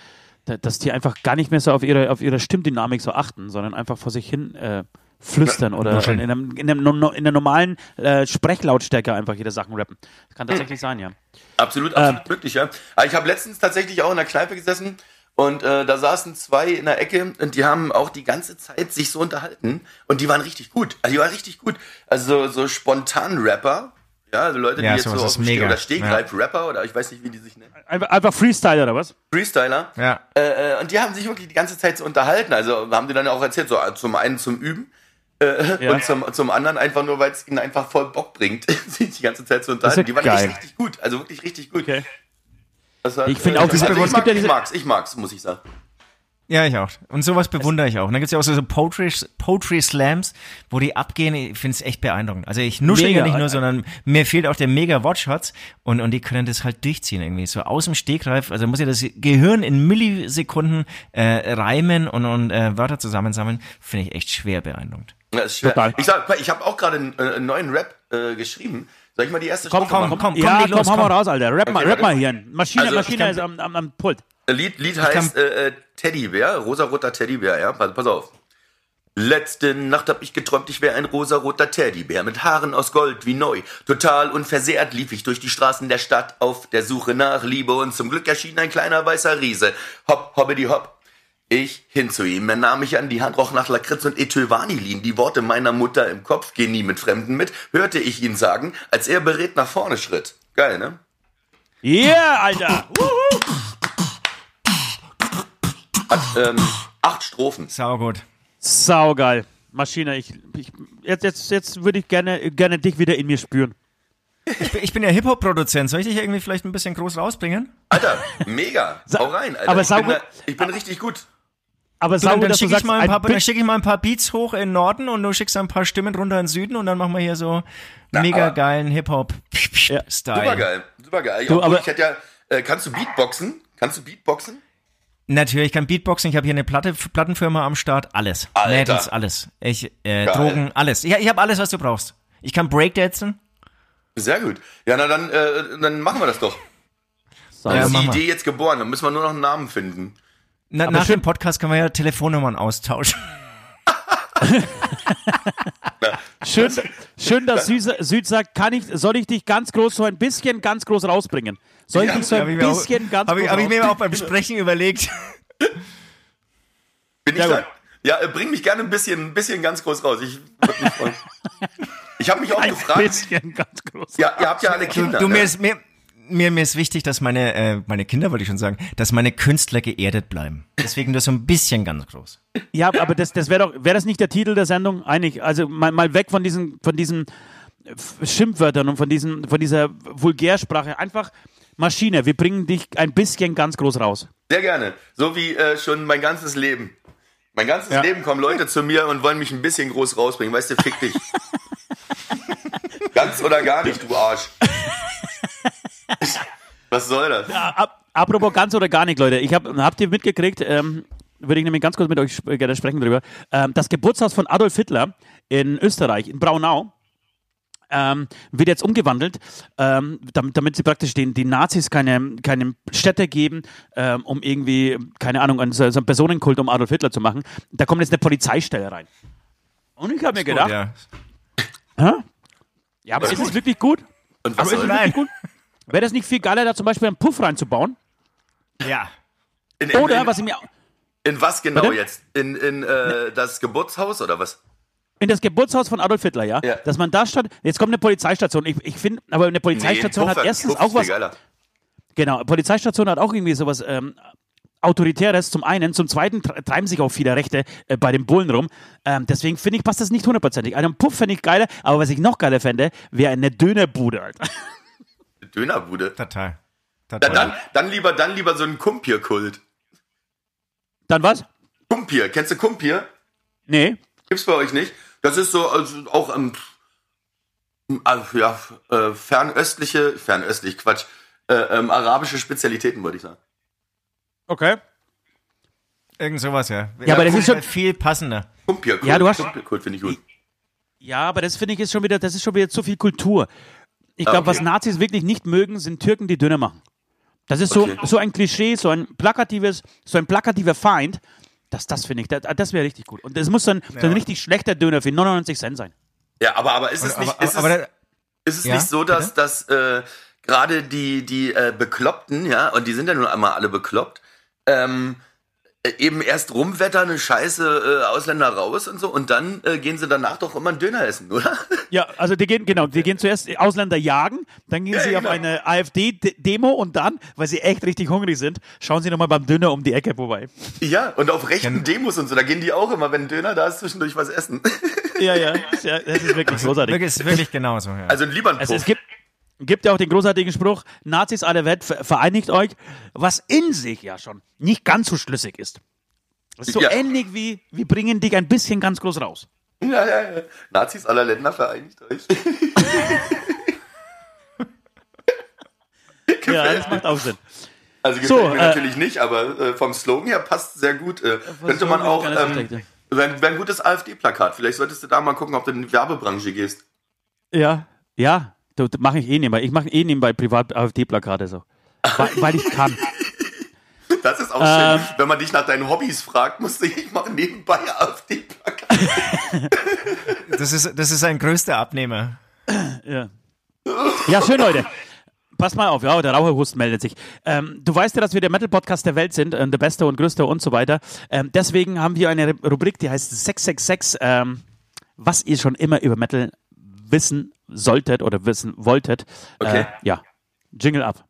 dass die einfach gar nicht mehr so auf ihre, auf ihre Stimmdynamik so achten, sondern einfach vor sich hin äh, flüstern oder in, einem, in, einem, in der normalen äh, Sprechlautstärke einfach ihre Sachen rappen. Das kann tatsächlich sein, ja. Absolut, absolut möglich, ja. Aber ich habe letztens tatsächlich auch in der Kneipe gesessen und äh, da saßen zwei in der Ecke und die haben auch die ganze Zeit sich so unterhalten und die waren richtig gut. Also die waren richtig gut. Also so spontan Rapper, ja, also Leute, die Ja, jetzt so auf dem Ste oder Stegreif Rapper oder ich weiß nicht, wie die sich nennen. Einfach, einfach Freestyle oder was? Freestyler. Ja. Äh, äh, und die haben sich wirklich die ganze Zeit so unterhalten. Also haben die dann auch erzählt, so äh, zum einen zum Üben äh, Ja. und zum, zum anderen einfach nur, weil es ihnen einfach voll Bock bringt, sich die ganze Zeit zu unterhalten. ja die waren geil. richtig, richtig gut. Also wirklich richtig gut. Okay. Hat, Ich finde äh, auch also es ich, gibt mag, ja ich mag's, ich mag's, muss ich sagen. Ja, ich auch. Und sowas bewundere ich auch. Und dann gibt's ja auch so, so Poetry, Poetry Slams, wo die abgehen. Ich finde es echt beeindruckend. Also ich nuschel ja nicht nur, sondern mir fehlt auch der mega Watchshots und, und die können das halt durchziehen irgendwie. So aus dem Stegreif. Also muss ja das Gehirn in Millisekunden äh, reimen und, und äh, Wörter zusammensammeln. Finde ich echt schwer beeindruckend. Ja, ist schwer. Total. Ich sag, ich habe auch gerade einen, äh, einen neuen Rap äh, geschrieben. Soll ich mal die erste Komm, Strophe komm, machen? komm, komm, ja, leg komm, los, hau mal komm. raus, Alter. Rap mal, Okay, rap mal hier. Maschine, Also, Maschine kann- ist am, am, am Pult. Lied, Lied heißt äh, äh, Teddybär, rosaroter Teddybär, ja, pass, pass auf. Letzte Nacht hab ich geträumt, ich wäre ein rosaroter Teddybär mit Haaren aus Gold wie neu. Total unversehrt lief ich durch die Straßen der Stadt auf der Suche nach Liebe und zum Glück erschien ein kleiner weißer Riese. Hopp, hoppidi hopp. Ich hin zu ihm, er nahm mich an die Hand, roch nach Lakritz und Ethylvanillin. Die Worte meiner Mutter im Kopf, geh nie mit Fremden mit, hörte ich ihn sagen, als er beredt nach vorne schritt. Geil, ne? Yeah, Alter. Hat ähm, acht Strophen. Saugut. Saugeil. Maschine, ich, ich jetzt, jetzt, jetzt würde ich gerne, gerne dich wieder in mir spüren. Ich bin, ich bin ja Hip-Hop-Produzent. Soll ich dich irgendwie vielleicht ein bisschen groß rausbringen? Alter, mega. Hau rein, Alter. aber ich, bin da, ich bin richtig gut. Aber So, dann dann du schicke ich, sagst, mal ein ein paar- dann Bitch- schick ich mal ein paar Beats hoch in den Norden und du schickst ein paar Stimmen runter in den Süden und dann machen wir hier so mega aber- geilen Ja. Hip-Hop-Style. Super geil. Super geil. Du, aber- ich hätte ja, äh, kannst du Beatboxen? Kannst du Beatboxen? Natürlich, ich kann Beatboxen, ich habe hier eine Platte, Plattenfirma am Start, alles. Alter. Mädels, alles. Ich, äh. Drogen, alles. Ja, ich habe alles, was du brauchst. Ich kann Breakdancen. Sehr gut. Ja, na dann, äh, dann machen wir das doch. Dann Ja, ist die. Idee jetzt geboren. Dann müssen wir nur noch einen Namen finden. Na, nach dem Podcast können wir ja Telefonnummern austauschen. Schön, schön, dass Süd, Süd sagt, kann ich, soll ich dich ganz groß, so ein bisschen ganz groß rausbringen? Soll ich Ja, dich so ein ich mir auch- bisschen ganz hab groß hab ich mir auch beim Sprechen überlegt. Bin ich da? Ja, bring mich gerne ein bisschen, ein bisschen ganz groß raus. Ich würde mich freuen. Ich habe mich auch Ein gefragt. bisschen ganz groß. Ja, ihr habt ja alle Kinder. Du, ne? mir, ist, mir, mir, mir ist wichtig, dass meine, äh, meine Kinder, wollte ich schon sagen, dass meine Künstler geerdet bleiben. Deswegen nur so ein bisschen ganz groß. Ja, aber das, das wäre doch, wäre das nicht der Titel der Sendung? Eigentlich, also mal, mal weg von diesen, von diesen Schimpfwörtern und von diesen, von dieser Vulgärsprache. Einfach Maschine, wir bringen dich ein bisschen ganz groß raus. Sehr gerne. So wie äh, schon mein ganzes Leben. Mein ganzes Ja. Leben kommen Leute zu mir und wollen mich ein bisschen groß rausbringen. Weißt du, fick dich. Ganz oder gar nicht, du Arsch. Was soll das? Ab, apropos ganz oder gar nicht, Leute. Ich hab, habt ihr mitgekriegt, ähm, würde ich nämlich ganz kurz mit euch sp- gerne sprechen drüber. Ähm, das Geburtshaus von Adolf Hitler in Österreich, in Braunau, ähm, wird jetzt umgewandelt, ähm, damit, damit sie praktisch den, die Nazis keine, keine Städte geben, ähm, um irgendwie, keine Ahnung, einen, so, einen Personenkult um Adolf Hitler zu machen. Da kommt jetzt eine Polizeistelle rein. Und ich habe mir gedacht, ja. Ja, aber ist ist es gut. wirklich gut? Und was Aber soll es das? Wäre das nicht viel geiler, da zum Beispiel einen Puff reinzubauen? ja. In, in, Oder, in, was ich mir in was genau Bitte? jetzt? In, in äh, das Geburtshaus oder was? In das Geburtshaus von Adolf Hitler, ja? Ja. Dass man da statt. Jetzt kommt eine Polizeistation. Ich, ich finde, aber eine Polizeistation Puff hat erstens Puff auch ist viel was. Geiler. Genau, eine Polizeistation hat auch irgendwie sowas ähm, Autoritäres zum einen. Zum zweiten tre- treiben sich auch viele Rechte äh, bei den Bullen rum. Ähm, deswegen finde ich, passt das nicht hundertprozentig. Einen Puff fände ich geiler, aber was ich noch geiler fände, wäre eine Dönerbude, Alter. Dönerbude. Total. Dann, Total. dann, dann, lieber, dann lieber so ein Kumpir-Kult. Dann was? Kumpir, kennst du Kumpir? Nee. Gibt's bei euch nicht? Das ist so also auch ähm, äh, ja, äh, fernöstliche, fernöstlich, Quatsch, äh, ähm, arabische Spezialitäten, würde ich sagen. Okay. Irgend sowas, ja. Ja, aber das ist schon- viel passender. Kumpir-Kult. Ja, du hast- Kumpir-Kult finde ich gut. Ja, aber das finde ich ist schon wieder, das ist schon wieder zu viel Kultur. Ich glaube, Ah, okay. was Nazis wirklich nicht mögen, sind Türken, die Döner machen. Das ist so, Okay. so ein Klischee, so ein plakatives, so ein plakativer Feind. Das, das finde ich, das, das wäre richtig gut. Und es muss so ein, so ein richtig schlechter Döner für 99 Cent sein. Ja, aber, aber ist es Aber, nicht, aber, ist aber, es, ist es Ja, nicht so, dass, dass äh, gerade die, die äh, Bekloppten, ja, und die sind ja nun einmal alle bekloppt, ähm, äh, eben erst rumwettern, eine Scheiße äh, Ausländer raus und so, und dann äh, gehen sie danach doch immer einen Döner essen, oder? Ja, also die gehen, genau, die gehen zuerst Ausländer jagen, dann gehen Ja, sie genau. auf eine AfD-Demo und dann, weil sie echt richtig hungrig sind, schauen sie nochmal beim Döner um die Ecke vorbei. Ja, und auf rechten Demos und so, da gehen die auch immer, wenn ein Döner da ist, zwischendurch was essen. Ja, ja, ja das ist wirklich großartig. wirklich, ist wirklich genauso. Ja. Also lieber ein Also es gibt, gibt ja auch den großartigen Spruch, Nazis aller Welt, ver- vereinigt euch, was in sich ja schon nicht ganz so schlüssig ist. So Ja. ähnlich wie, wir bringen dich ein bisschen ganz groß raus. Ja, ja, ja. Nazis aller Länder vereinigt euch. Ja, das macht auch Sinn. Also gefällt So, mir äh, natürlich nicht, aber äh, vom Slogan her passt sehr gut. Äh, könnte man auch, ähm, wäre wär ein gutes AfD-Plakat. Vielleicht solltest du da mal gucken, ob du in die Werbebranche gehst. Ja, ja, das mache ich eh nebenbei. Ich mache eh nebenbei privat AfD-Plakate so. Weil, weil ich kann. Das ist auch Ähm. schön. Wenn man dich nach deinen Hobbys fragt, musst du, ich mache nebenbei AfD-Plakat. Das ist, das ist ein größter Abnehmer. Ja. ja, schön, Leute. Pass mal auf, ja, der Raucherhusten meldet sich. Ähm, du weißt ja, dass wir der Metal-Podcast der Welt sind, äh, der beste und größte und so weiter. Ähm, deswegen haben wir eine Rubrik, die heißt 666, ähm, was ihr schon immer über Metal wissen solltet oder wissen wolltet. Okay. Äh, ja, Jingle ab.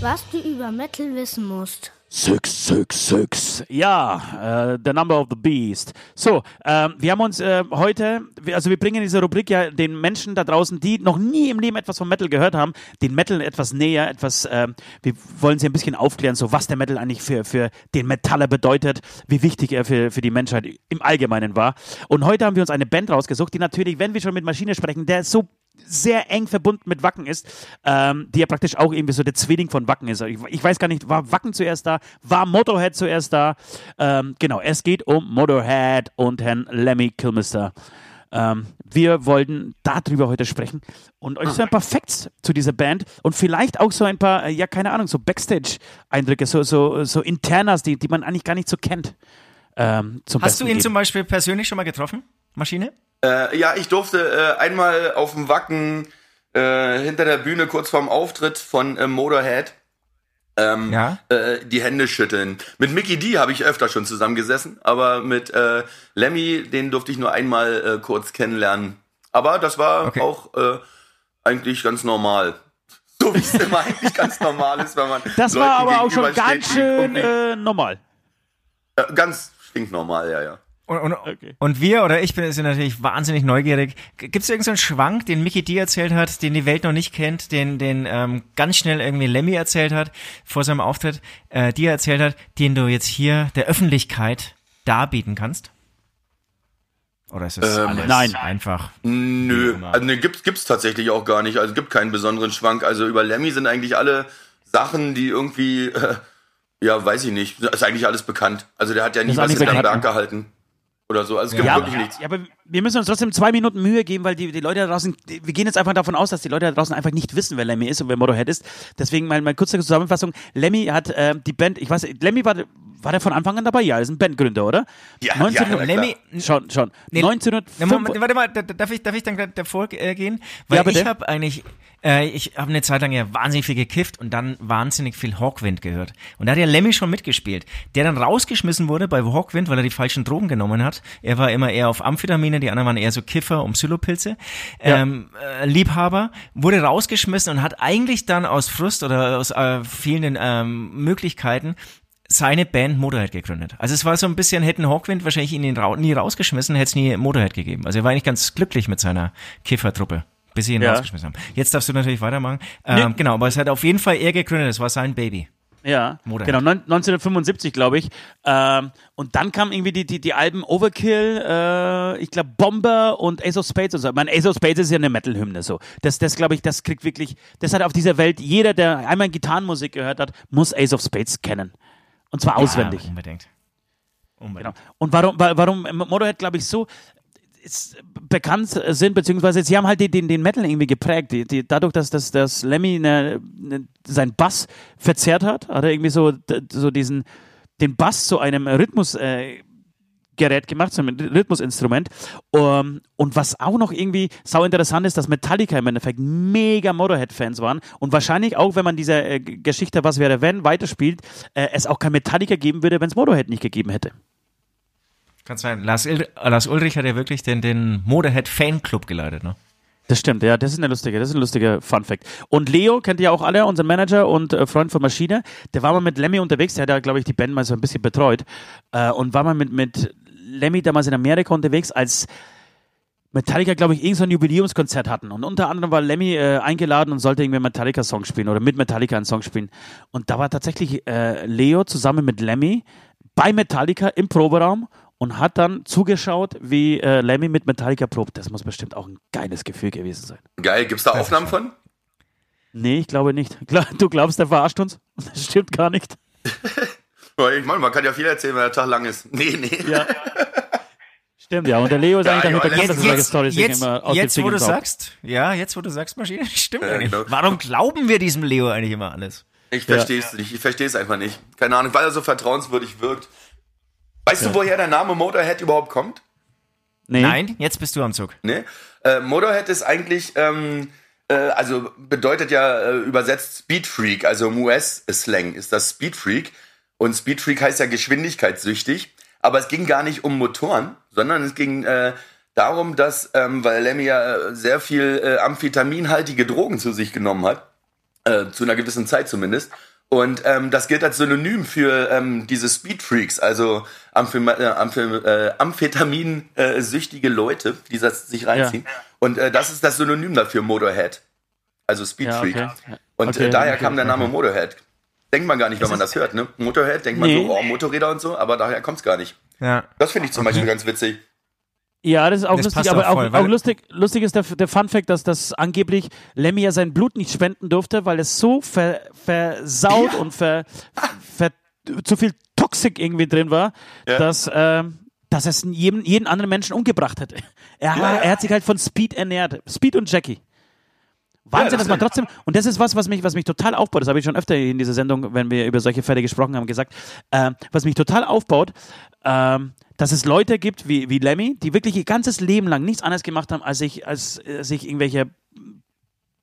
Was du über Metal wissen musst. Six, six, six. Ja, äh, the number of the beast. So, ähm, wir haben uns äh, heute, wir- also wir bringen diese Rubrik ja den Menschen da draußen, die noch nie im Leben etwas vom Metal gehört haben, den Metal etwas näher, etwas, ähm, wir wollen sie ein bisschen aufklären, so was der Metal eigentlich für, für den Metaller bedeutet, wie wichtig er für, für die Menschheit im Allgemeinen war. Und heute haben wir uns eine Band rausgesucht, die natürlich, wenn wir schon mit Maschine sprechen, der so sehr eng verbunden mit Wacken ist, ähm, die ja praktisch auch irgendwie so der Zwilling von Wacken ist. Ich, ich weiß gar nicht, war Wacken zuerst da, war Motorhead zuerst da? Ähm, genau, es geht um Motorhead und Herrn Lemmy Kilmister. Ähm, wir wollten darüber heute sprechen und euch so ein paar Facts zu dieser Band und vielleicht auch so ein paar, äh, ja, keine Ahnung, so Backstage-Eindrücke, so, so, so Internas, die, die man eigentlich gar nicht so kennt. Ähm, Hast du Besten ihn geben. zum Beispiel persönlich schon mal getroffen? Maschine? Äh, ja, ich durfte äh, einmal auf dem Wacken äh, hinter der Bühne kurz vorm Auftritt von äh, Motorhead ähm, Ja. äh, die Hände schütteln. Mit Mickey D habe ich öfter schon zusammengesessen, aber mit äh, Lemmy, den durfte ich nur einmal äh, kurz kennenlernen. Aber das war Okay. auch äh, eigentlich ganz normal. So wie es immer eigentlich ganz normal ist, wenn man Das Leuten war aber auch schon ganz schön äh, normal. äh, ganz stinknormal, ja, ja. Und, und, Okay. und wir oder ich bin sind natürlich wahnsinnig neugierig. Gibt es irgendeinen so einen Schwank, den Mickey D erzählt hat, den die Welt noch nicht kennt, den, den ähm, ganz schnell irgendwie Lemmy erzählt hat vor seinem Auftritt, äh, dir erzählt hat, den du jetzt hier der Öffentlichkeit darbieten kannst? Oder ist das Ähm, alles nein. einfach? Nö, also ne, gibt's gibt's tatsächlich auch gar nicht. Also es gibt keinen besonderen Schwank. Also über Lemmy sind eigentlich alle Sachen, die irgendwie, äh, ja, weiß ich nicht, ist eigentlich alles bekannt. Also der hat ja nie was hinterm Berg ne? gehalten oder so. Also es gibt Ja, wirklich aber, nichts. ja, aber wir müssen uns trotzdem zwei Minuten Mühe geben, weil die, die Leute da draußen, die, wir gehen jetzt einfach davon aus, dass die Leute da draußen einfach nicht wissen, wer Lemmy ist und wer Motorhead ist. Deswegen mal, mal kurze Zusammenfassung. Lemmy hat äh, die Band, ich weiß, Lemmy war, war der von Anfang an dabei? Ja, ist ein Bandgründer, oder? Ja, 19, ja, klar. Lemmy, Schon, schon. Nee, 1905. Na, Moment, warte mal, da- da- darf ich, darf ich dann gleich davor äh, gehen? Weil Ja, ich habe eigentlich, äh, ich habe eine Zeit lang ja wahnsinnig viel gekifft und dann wahnsinnig viel Hawkwind gehört. Und da hat ja Lemmy schon mitgespielt, der dann rausgeschmissen wurde bei Hawkwind, weil er die falschen Drogen genommen hat. Er war immer eher auf Amphetamine, die anderen waren eher so Kiffer um Psilopilze. Ähm, äh, Liebhaber, wurde rausgeschmissen und hat eigentlich dann aus Frust oder aus äh, fehlenden ähm, Möglichkeiten seine Band Motorhead gegründet. Also es war so ein bisschen, hätten Hawkwind wahrscheinlich ihn nie rausgeschmissen, hätte es nie Motorhead gegeben. Also er war eigentlich ganz glücklich mit seiner Kiffertruppe, bis sie ihn Ja. rausgeschmissen haben. Jetzt darfst du natürlich weitermachen. Ähm, Nee. Genau, aber es hat auf jeden Fall er gegründet, es war sein Baby. Ja, Motorhead. genau, neun- 1975, glaube ich. Ähm, und dann kamen irgendwie die, die, die Alben Overkill, äh, ich glaube Bomber und Ace of Spades und so. Ich meine, Ace of Spades ist ja eine Metal-Hymne so. Das, das glaube ich, das kriegt wirklich, das hat auf dieser Welt, jeder, der einmal Gitarrenmusik gehört hat, muss Ace of Spades kennen. Und zwar auswendig. Ja, unbedingt. Unbedingt. Genau. Und warum, wa- warum Motorhead, glaube ich, so bekannt sind, beziehungsweise sie haben halt den, den, Metal irgendwie geprägt. Die, die, dadurch, dass, dass, dass Lemmy ne, ne, seinen Bass verzerrt hat, hat er irgendwie so, so diesen, den Bass zu einem Rhythmus äh, Gerät gemacht, so ein Rhythmusinstrument. Um, und was auch noch irgendwie sau interessant ist, dass Metallica im Endeffekt mega Motorhead-Fans waren und wahrscheinlich auch, wenn man diese äh, Geschichte Was wäre wenn weiterspielt, äh, es auch kein Metallica geben würde, wenn es Motorhead nicht gegeben hätte. Kann sein. Lars, Il Lars Ulrich hat ja wirklich den, den Motorhead Fanclub geleitet, ne? Das stimmt, ja, das ist eine lustige, das ist ein lustiger Fun Fact. Und Leo kennt ihr ja auch alle, unseren Manager und äh, Freund von Maschine. Der war mal mit Lemmy unterwegs, der hat ja, glaube ich, die Band mal so ein bisschen betreut äh, und war mal mit, mit Lemmy damals in Amerika unterwegs, als Metallica, glaube ich, irgend so ein Jubiläumskonzert hatten. Und unter anderem war Lemmy äh, eingeladen und sollte irgendwie einen Metallica-Song spielen oder mit Metallica einen Song spielen. Und da war tatsächlich äh, Leo zusammen mit Lemmy bei Metallica im Proberaum und hat dann zugeschaut, wie äh, Lemmy mit Metallica probt. Das muss bestimmt auch ein geiles Gefühl gewesen sein. Geil, gibt's da Aufnahmen von? Nee, ich glaube nicht. Du glaubst, der verarscht uns? Das stimmt gar nicht. Weil Ich meine, man kann ja viel erzählen, wenn der Tag lang ist. Nee, nee. Ja. Stimmt, ja. Und der Leo ist Ja, eigentlich ja, damit bekannt, dass er solche Jetzt, Storys sich jetzt, immer aus jetzt wo du sagst, ja, jetzt wo du sagst, Maschine, stimmt Ja, eigentlich. genau. Warum glauben wir diesem Leo eigentlich immer alles? Ich verstehe es nicht. Ich verstehe es einfach nicht. Keine Ahnung, weil er so vertrauenswürdig wirkt. Weißt du, woher der Name Motorhead überhaupt kommt? Nee. Nein, jetzt bist du am Zug. Ne? Äh, Motorhead ist eigentlich, ähm, äh, also bedeutet ja äh, übersetzt Speed Freak, also im US-Slang ist das Speed Freak. Und Speed Freak heißt ja geschwindigkeitssüchtig. Aber es ging gar nicht um Motoren, sondern es ging äh, darum, dass, ähm, weil Lemmy ja äh, sehr viel äh, amphetaminhaltige Drogen zu sich genommen hat, äh, zu einer gewissen Zeit zumindest. Und ähm, das gilt als Synonym für ähm, diese Speed Freaks, also Amphem äh, Amphem äh, Amphetamin-süchtige Leute, die das sich reinziehen. Und äh, das ist das Synonym dafür, Motorhead. Also Speed Ja, Freak. okay. Ja. Und Okay, äh, daher okay, kam der Name. Motorhead. Denkt man gar nicht, wenn man das hört, ne? Motorhead, denkt man Nee. so, oh, Motorräder und so, aber daher kommt's gar nicht. Ja. Das finde ich zum Beispiel ganz witzig. Ja, das ist auch Das lustig, aber auch voll, auch, lustig, lustig ist der, der Fun Fact, dass das angeblich Lemmy ja sein Blut nicht spenden durfte, weil es so ver, versaut und ver, ver, zu viel Toxik irgendwie drin war, Ja. dass, ähm, dass es jeden, jeden anderen Menschen umgebracht hätte. Er, Ja, ja. er hat sich halt von Speed ernährt. Speed und Jackie. Wahnsinn, das dass man trotzdem, und das ist was, was mich, was mich total aufbaut, das habe ich schon öfter in dieser Sendung, wenn wir über solche Fälle gesprochen haben, gesagt, ähm, was mich total aufbaut, ähm, dass es Leute gibt wie, wie Lemmy, die wirklich ihr ganzes Leben lang nichts anderes gemacht haben, als sich, als äh, sich irgendwelche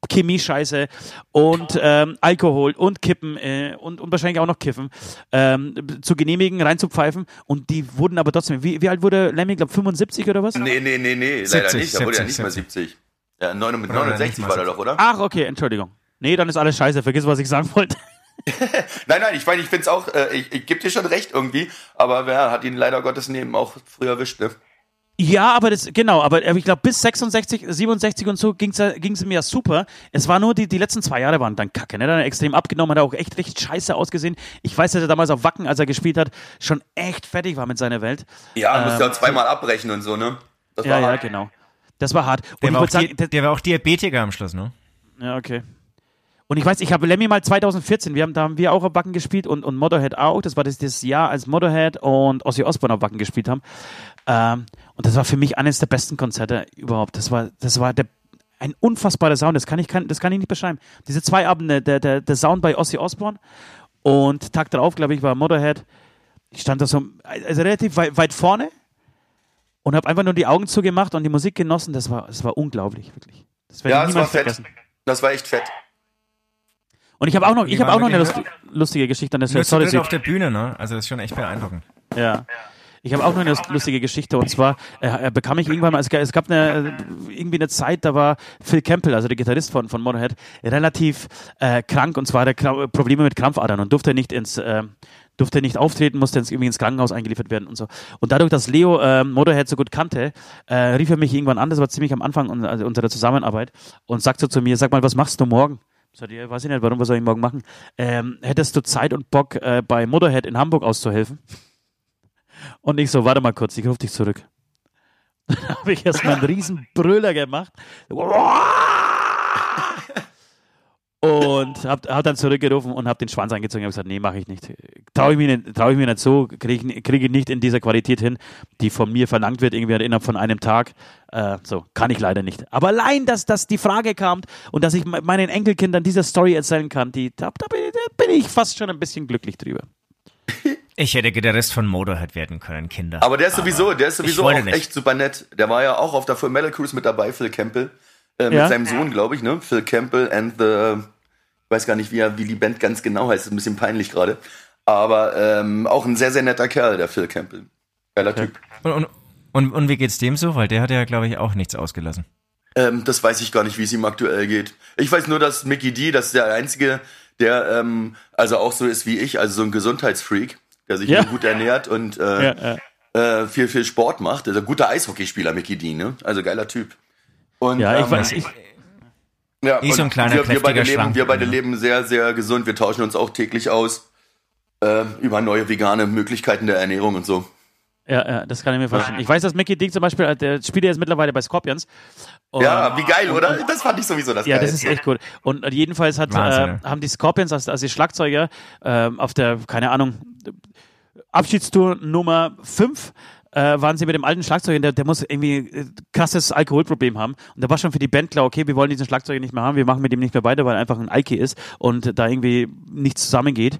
Chemie-Scheiße und ähm, Alkohol und Kippen äh, und, und wahrscheinlich auch noch Kiffen ähm, zu genehmigen, reinzupfeifen und die wurden aber trotzdem, wie, wie alt wurde Lemmy, glaube 75 oder was? Nee, nee, nee, nee, leider 70, nicht. Da wurde ja 70, nicht mal 70. Ja, 69 Oder nicht mal war der doch, oder? Ach, okay, Entschuldigung. Nee, dann ist alles scheiße, vergiss, was ich sagen wollte. Nein, nein, ich meine, ich finde es auch, äh, ich, ich gebe dir schon recht irgendwie, aber wer hat ihn leider Gottes neben auch früher erwischt, ne? Ja, aber das, genau, aber ich glaube, bis 66, 67 und so ging's ja- ging's ihm ja super. Es war nur, die, die letzten zwei Jahre waren dann kacke, ne? Dann extrem abgenommen, hat er auch echt richtig scheiße ausgesehen. Ich weiß, dass er damals auf Wacken, als er gespielt hat, schon echt fertig war mit seiner Welt. Ja, musste Ähm, auch zweimal abbrechen und so, ne? Das Ja, war ja, genau. Das war hart. Und Der war, auch sagen, Di- das- der war auch Diabetiker am Schluss, ne? Ja, okay. Und ich weiß, ich habe Lemmy mal 2014, wir haben, da haben wir auch auf Wacken gespielt und, und Motorhead auch. Das war das, das Jahr, als Motorhead und Ozzy Osbourne auf Wacken gespielt haben. Ähm, und das war für mich eines der besten Konzerte überhaupt. Das war, das war der, ein unfassbarer Sound. Das kann ich, kann, das kann ich nicht beschreiben. Diese zwei Abende, der, der, der Sound bei Ozzy Osbourne und Tag darauf, glaube ich, war Motorhead. Ich stand da so also relativ weit, weit vorne und habe einfach nur die Augen zugemacht und die Musik genossen. Das war, das war unglaublich, wirklich. Das werde Ja, ich es war niemals fett. vergessen. Das war echt fett. Und ich habe auch noch, ich habe auch noch eine lustige Geschichte an der zu Sorry, auf der Bühne, ne? Also das ist schon echt beeindruckend. ja. Ich habe auch noch eine lustige Geschichte und zwar äh, bekam ich irgendwann mal, es, ga- es gab eine, äh, irgendwie eine Zeit, da war Phil Campbell, also der Gitarrist von, von Motorhead, relativ äh, krank und zwar hatte Kra Probleme mit Krampfadern und durfte nicht ins, äh, durfte nicht auftreten, musste ins, irgendwie ins Krankenhaus eingeliefert werden und so. Und dadurch, dass Leo äh, Motorhead so gut kannte, äh, rief er mich irgendwann an, das war ziemlich am Anfang un also unserer Zusammenarbeit und sagte so zu mir, sag mal, was machst du morgen? Ich, weiß ich nicht, warum, was soll ich morgen machen? Ähm, hättest du Zeit und Bock, äh, bei Motorhead in Hamburg auszuhelfen? Und ich so, warte mal kurz, ich rufe dich zurück. Dann habe ich erstmal einen riesen Brüller gemacht. Und hab, hab dann zurückgerufen und hab den Schwanz angezogen und hab gesagt, nee, mache ich nicht. Traue ich, mir nicht- trau ich mir nicht so, kriege ich, krieg ich nicht in dieser Qualität hin, die von mir verlangt wird, irgendwie innerhalb von einem Tag. Äh, so, kann ich leider nicht. Aber allein, dass, dass die Frage kam und dass ich me- meinen Enkelkindern diese Story erzählen kann, die, da, da bin ich fast schon ein bisschen glücklich drüber. Ich hätte Gitarrist von Motorhead werden können, Kinder. Aber der ist sowieso, der ist sowieso auch nicht. echt super nett. Der war ja auch auf der Full Metal Cruise mit dabei, Phil Campbell. Äh, mit Ja. seinem Sohn, glaube ich, ne? Phil Campbell and the, ich weiß gar nicht, wie, er, wie die Band ganz genau heißt, ist ein bisschen peinlich gerade. Aber ähm, auch ein sehr, sehr netter Kerl, der Phil Campbell. Geiler Typ. Und, und, und, und wie geht's dem so? Weil der hat ja, glaube ich, auch nichts ausgelassen. Ähm, das weiß ich gar nicht, wie es ihm aktuell geht. Ich weiß nur, dass Mickey D, das ist der Einzige, der ähm, also auch so ist wie ich, also so ein Gesundheitsfreak, der sich Ja. gut ernährt und äh, Ja, ja. äh, viel, viel Sport macht. Also ein guter Eishockeyspieler, Mickey D, ne? Also geiler Typ. Und, Ja, ich ähm, weiß, ich, Ja, so und ein kleiner, wir, wir beide leben, Schrank, wir beide ne? leben sehr, sehr gesund. Wir tauschen uns auch täglich aus äh, über neue vegane Möglichkeiten der Ernährung und so. Ja, ja, das kann ich mir vorstellen. Ich weiß, dass Mickey Dick zum Beispiel, äh, der spielt ja jetzt mittlerweile bei Scorpions. Und- Ja, wie geil, oder? Das fand ich sowieso das Ja, geil. das ist echt gut. Und äh, jedenfalls hat, äh, haben die Scorpions, also, also die Schlagzeuger, ähm, auf der, keine Ahnung, Abschiedstour Nummer 5 äh, waren sie mit dem alten Schlagzeuger, der, der muss irgendwie äh, krasses Alkoholproblem haben. Und da war schon für die Band klar, okay, wir wollen diesen Schlagzeuger nicht mehr haben, wir machen mit dem nicht mehr weiter, weil er einfach ein Alki ist und da irgendwie nichts zusammengeht.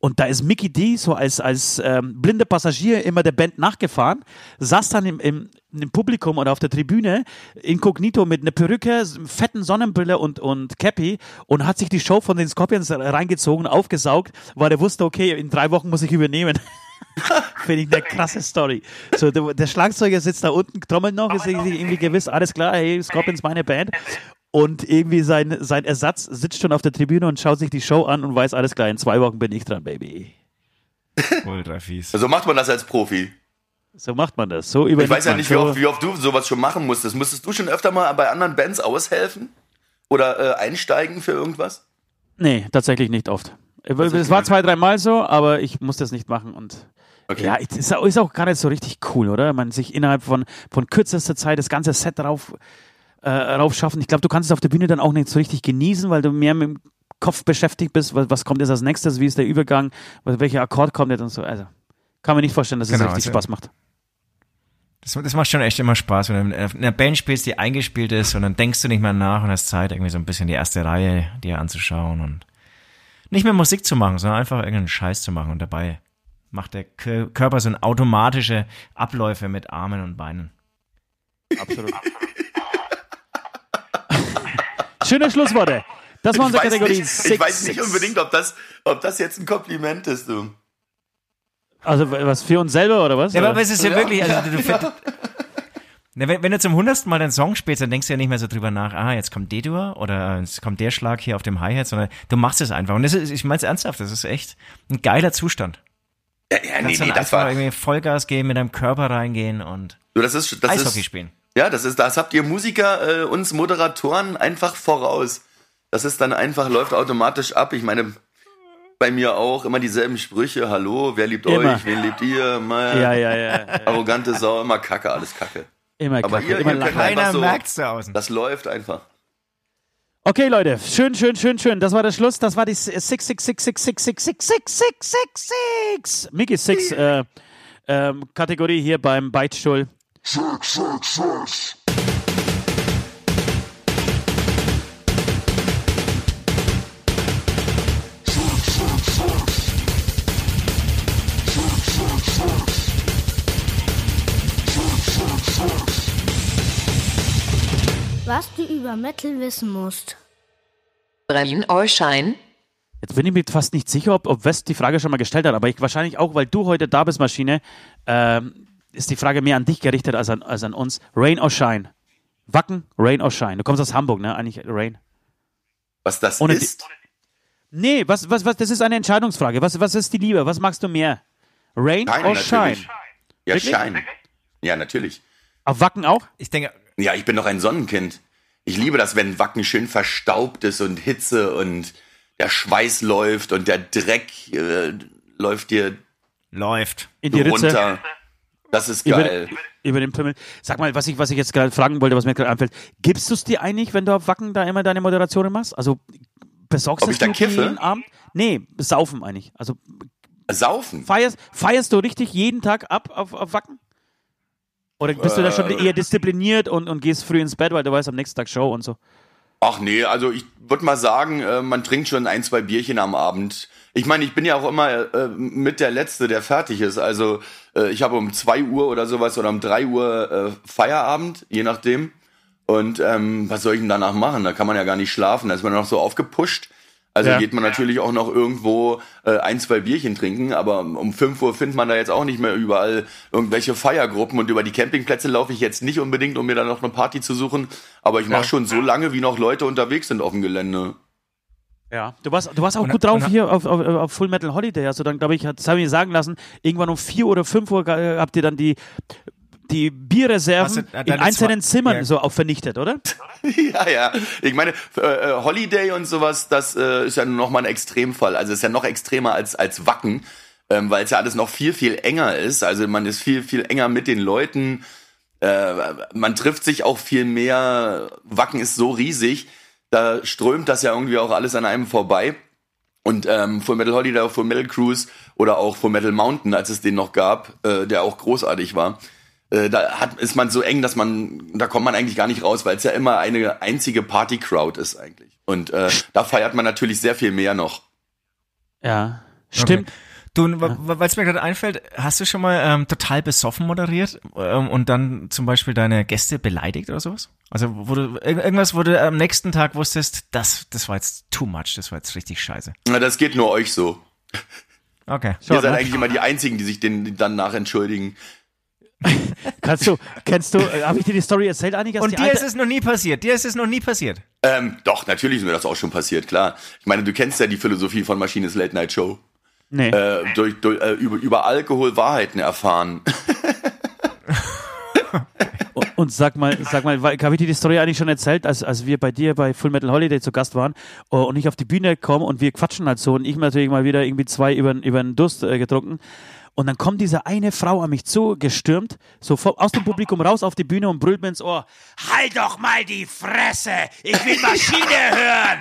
Und da ist Mickey D so als, als ähm, blinder Passagier immer der Band nachgefahren, saß dann im, im, im Publikum oder auf der Tribüne inkognito mit einer Perücke, fetten Sonnenbrille und, und Cappy und hat sich die Show von den Scorpions reingezogen, aufgesaugt, weil er wusste, okay, in drei Wochen muss ich übernehmen. Finde ich eine krasse Story. So, der, der Schlagzeuger sitzt da unten, trommelt noch, ist irgendwie gewiss, alles klar, hey, Scorpions meine Band. Und irgendwie sein, sein Ersatz sitzt schon auf der Tribüne und schaut sich die Show an und weiß, alles klar, in zwei Wochen bin ich dran, Baby. Ultra fies. So macht man das als Profi. So macht man das. So Ich weiß ja nicht, wie oft, wie oft du sowas schon machen musstest. Musstest du schon öfter mal bei anderen Bands aushelfen? Oder äh, einsteigen für irgendwas? Nee, tatsächlich nicht oft. Es war zwei, dreimal so, aber ich muss das nicht machen und Okay. ja, ist, auch- ist auch gar nicht so richtig cool, oder? Man sich innerhalb von, von kürzester Zeit das ganze Set drauf, äh, rauf schaffen. Ich glaube, du kannst es auf der Bühne dann auch nicht so richtig genießen, weil du mehr mit dem Kopf beschäftigt bist. Was, was kommt jetzt als nächstes? Wie ist der Übergang? Welcher Akkord kommt jetzt und so? Also, kann mir nicht vorstellen, dass es Genau, richtig also- Spaß macht. Das, das macht schon echt immer Spaß, wenn du in einer Band spielst, die eingespielt ist und dann denkst du nicht mehr nach und hast Zeit, irgendwie so ein bisschen die erste Reihe dir anzuschauen und nicht mehr Musik zu machen, sondern einfach irgendeinen Scheiß zu machen und dabei macht der Kör- Körper so automatische Abläufe mit Armen und Beinen. Absolut. Schöne Schlussworte. Das war Ich unsere weiß, Kategorie nicht, Six, ich weiß nicht Six. unbedingt, ob das, ob das jetzt ein Kompliment ist, du. Also was für uns selber oder was? Ja, aber es ist ja, wirklich, also du, du, wenn, wenn du zum hundertsten Mal den Song spielst, dann denkst du ja nicht mehr so drüber nach, ah, jetzt kommt D-Dur oder jetzt kommt der Schlag hier auf dem Hi-Hat, sondern du machst es einfach. Und das ist, ich meine es ernsthaft, das ist echt ein geiler Zustand. Ja, ja nee, Kannst nee, das einfach war, irgendwie Vollgas geben, mit deinem Körper reingehen und du, das ist, das Eishockey ist, spielen. ja, das ist, das habt ihr Musiker, äh, uns Moderatoren einfach voraus. Das ist dann einfach, läuft automatisch ab. Ich meine, bei mir auch immer dieselben Sprüche. Hallo, wer liebt Immer. euch? Wen liebt ihr? Mal, Ja, ja, ja. ja. Arrogante Sau, immer Kacke, alles Kacke. Immer Aber kacke, ihr, immer ihr Keiner so, merkt's da außen. Das läuft einfach. Okay, Leute, schön, schön, schön, schön. Das war der Schluss. Das war die 66666666666. Mickey 6 äh, ähm, Kategorie hier beim Beitstuhl. 666. Was du über Metal wissen musst. Rain or Shine? Jetzt bin ich mir fast nicht sicher, ob, ob West die Frage schon mal gestellt hat, aber ich wahrscheinlich auch, weil du heute da bist, Maschine, ähm, ist die Frage mehr an dich gerichtet als an, als an uns. Rain or Shine? Wacken, Rain or Shine? Du kommst aus Hamburg, ne? Eigentlich Rain. Was das Ohne ist? Nee, was, was, was, das ist eine Entscheidungsfrage. Was, was ist die Liebe? Was magst du mehr? Rain Nein, or natürlich. Shine? Ja, Wirklich? Schein. Ja, natürlich. Auf Wacken auch? Ich denke, Ja, ich bin doch ein Sonnenkind. ich liebe das, wenn Wacken schön verstaubt ist und Hitze und der Schweiß läuft und der Dreck äh, läuft dir Läuft. In die Ritze. runter. Das ist Über, geil. über den Pimmel. Sag mal, was ich, was ich jetzt gerade fragen wollte, was mir gerade anfällt. Gibst du es dir eigentlich, wenn du auf Wacken da immer deine Moderationen machst? Also besorgst Ob du ich dir kiffe? jeden Abend? Nee, saufen eigentlich. Also Saufen. feierst, feierst du richtig jeden Tag ab auf, auf Wacken? Oder bist du da schon Äh. eher diszipliniert und, und gehst früh ins Bett, weil du weißt, am nächsten Tag Show und so? Ach nee, also ich würde mal sagen, äh, man trinkt schon ein, zwei Bierchen am Abend. Ich meine, ich bin ja auch immer äh, mit der Letzte, der fertig ist. Also äh, ich habe um zwei Uhr oder sowas oder um drei Uhr äh, Feierabend, je nachdem. Und ähm, was soll ich denn danach machen? Da kann man ja gar nicht schlafen. Da ist man noch so aufgepusht. Also Ja. geht man natürlich auch noch irgendwo äh, ein, zwei Bierchen trinken, aber um 5 Uhr findet man da jetzt auch nicht mehr überall irgendwelche Feiergruppen und über die Campingplätze laufe ich jetzt nicht unbedingt, um mir da noch eine Party zu suchen, aber ich mache schon so lange, wie noch Leute unterwegs sind auf dem Gelände. Ja. Du warst, du warst auch Und- gut drauf und- hier auf, auf, auf Full Metal Holiday. Also dann, glaube ich, das habe ich mir sagen lassen, irgendwann um 4 oder 5 Uhr äh, habt ihr dann die, die Bierreserven in einzelnen zwei- Zimmern ja. so auch vernichtet, oder? ja, ja. Ich meine, äh, äh, Holiday und sowas, das äh, ist ja noch mal ein Extremfall. Also ist ja noch extremer als als Wacken, ähm, weil es ja alles noch viel viel enger ist. Also man ist viel viel enger mit den Leuten. Äh, man trifft sich auch viel mehr. Wacken ist so riesig, da strömt das ja irgendwie auch alles an einem vorbei. Und ähm, Full Metal Holiday, Full Metal Cruise oder auch Full Metal Mountain, als es den noch gab, äh, der auch großartig war, da hat, ist man so eng, dass man, da kommt man eigentlich gar nicht raus, weil es ja immer eine einzige Party-Crowd ist eigentlich. Und äh, da feiert man natürlich sehr viel mehr noch. Ja. Stimmt. Du, weil es mir gerade einfällt, hast du schon mal ähm, total besoffen moderiert ähm, und dann zum Beispiel deine Gäste beleidigt oder sowas? Also wo du, irg- irgendwas, wo du am nächsten Tag wusstest, das, das war jetzt too much, das war jetzt richtig scheiße. Na, das geht nur euch so. Okay. Ihr seid eigentlich immer die Einzigen, die sich den dann nachentschuldigen. Kannst du, kennst du, äh, habe ich dir die Story erzählt, eigentlich? dass Und die dir ist es noch nie passiert, dir ist es noch nie passiert. Ähm, doch, natürlich ist mir das auch schon passiert, klar. Ich meine, du kennst ja die Philosophie von Maschines Late Night Show. Nee. Äh, durch, durch, äh, über, über Alkohol Wahrheiten erfahren. Und, und sag mal, sag mal, habe ich dir die Story eigentlich schon erzählt, als, als wir bei dir bei Full Metal Holiday zu Gast waren äh, und ich auf die Bühne komme und wir quatschen halt so und ich natürlich mal wieder irgendwie zwei über, über den Durst äh, getrunken. Und dann kommt diese eine Frau an mich zugestürmt, so aus dem Publikum raus auf die Bühne und brüllt mir ins Ohr, halt doch mal die Fresse, ich will Maschine hören.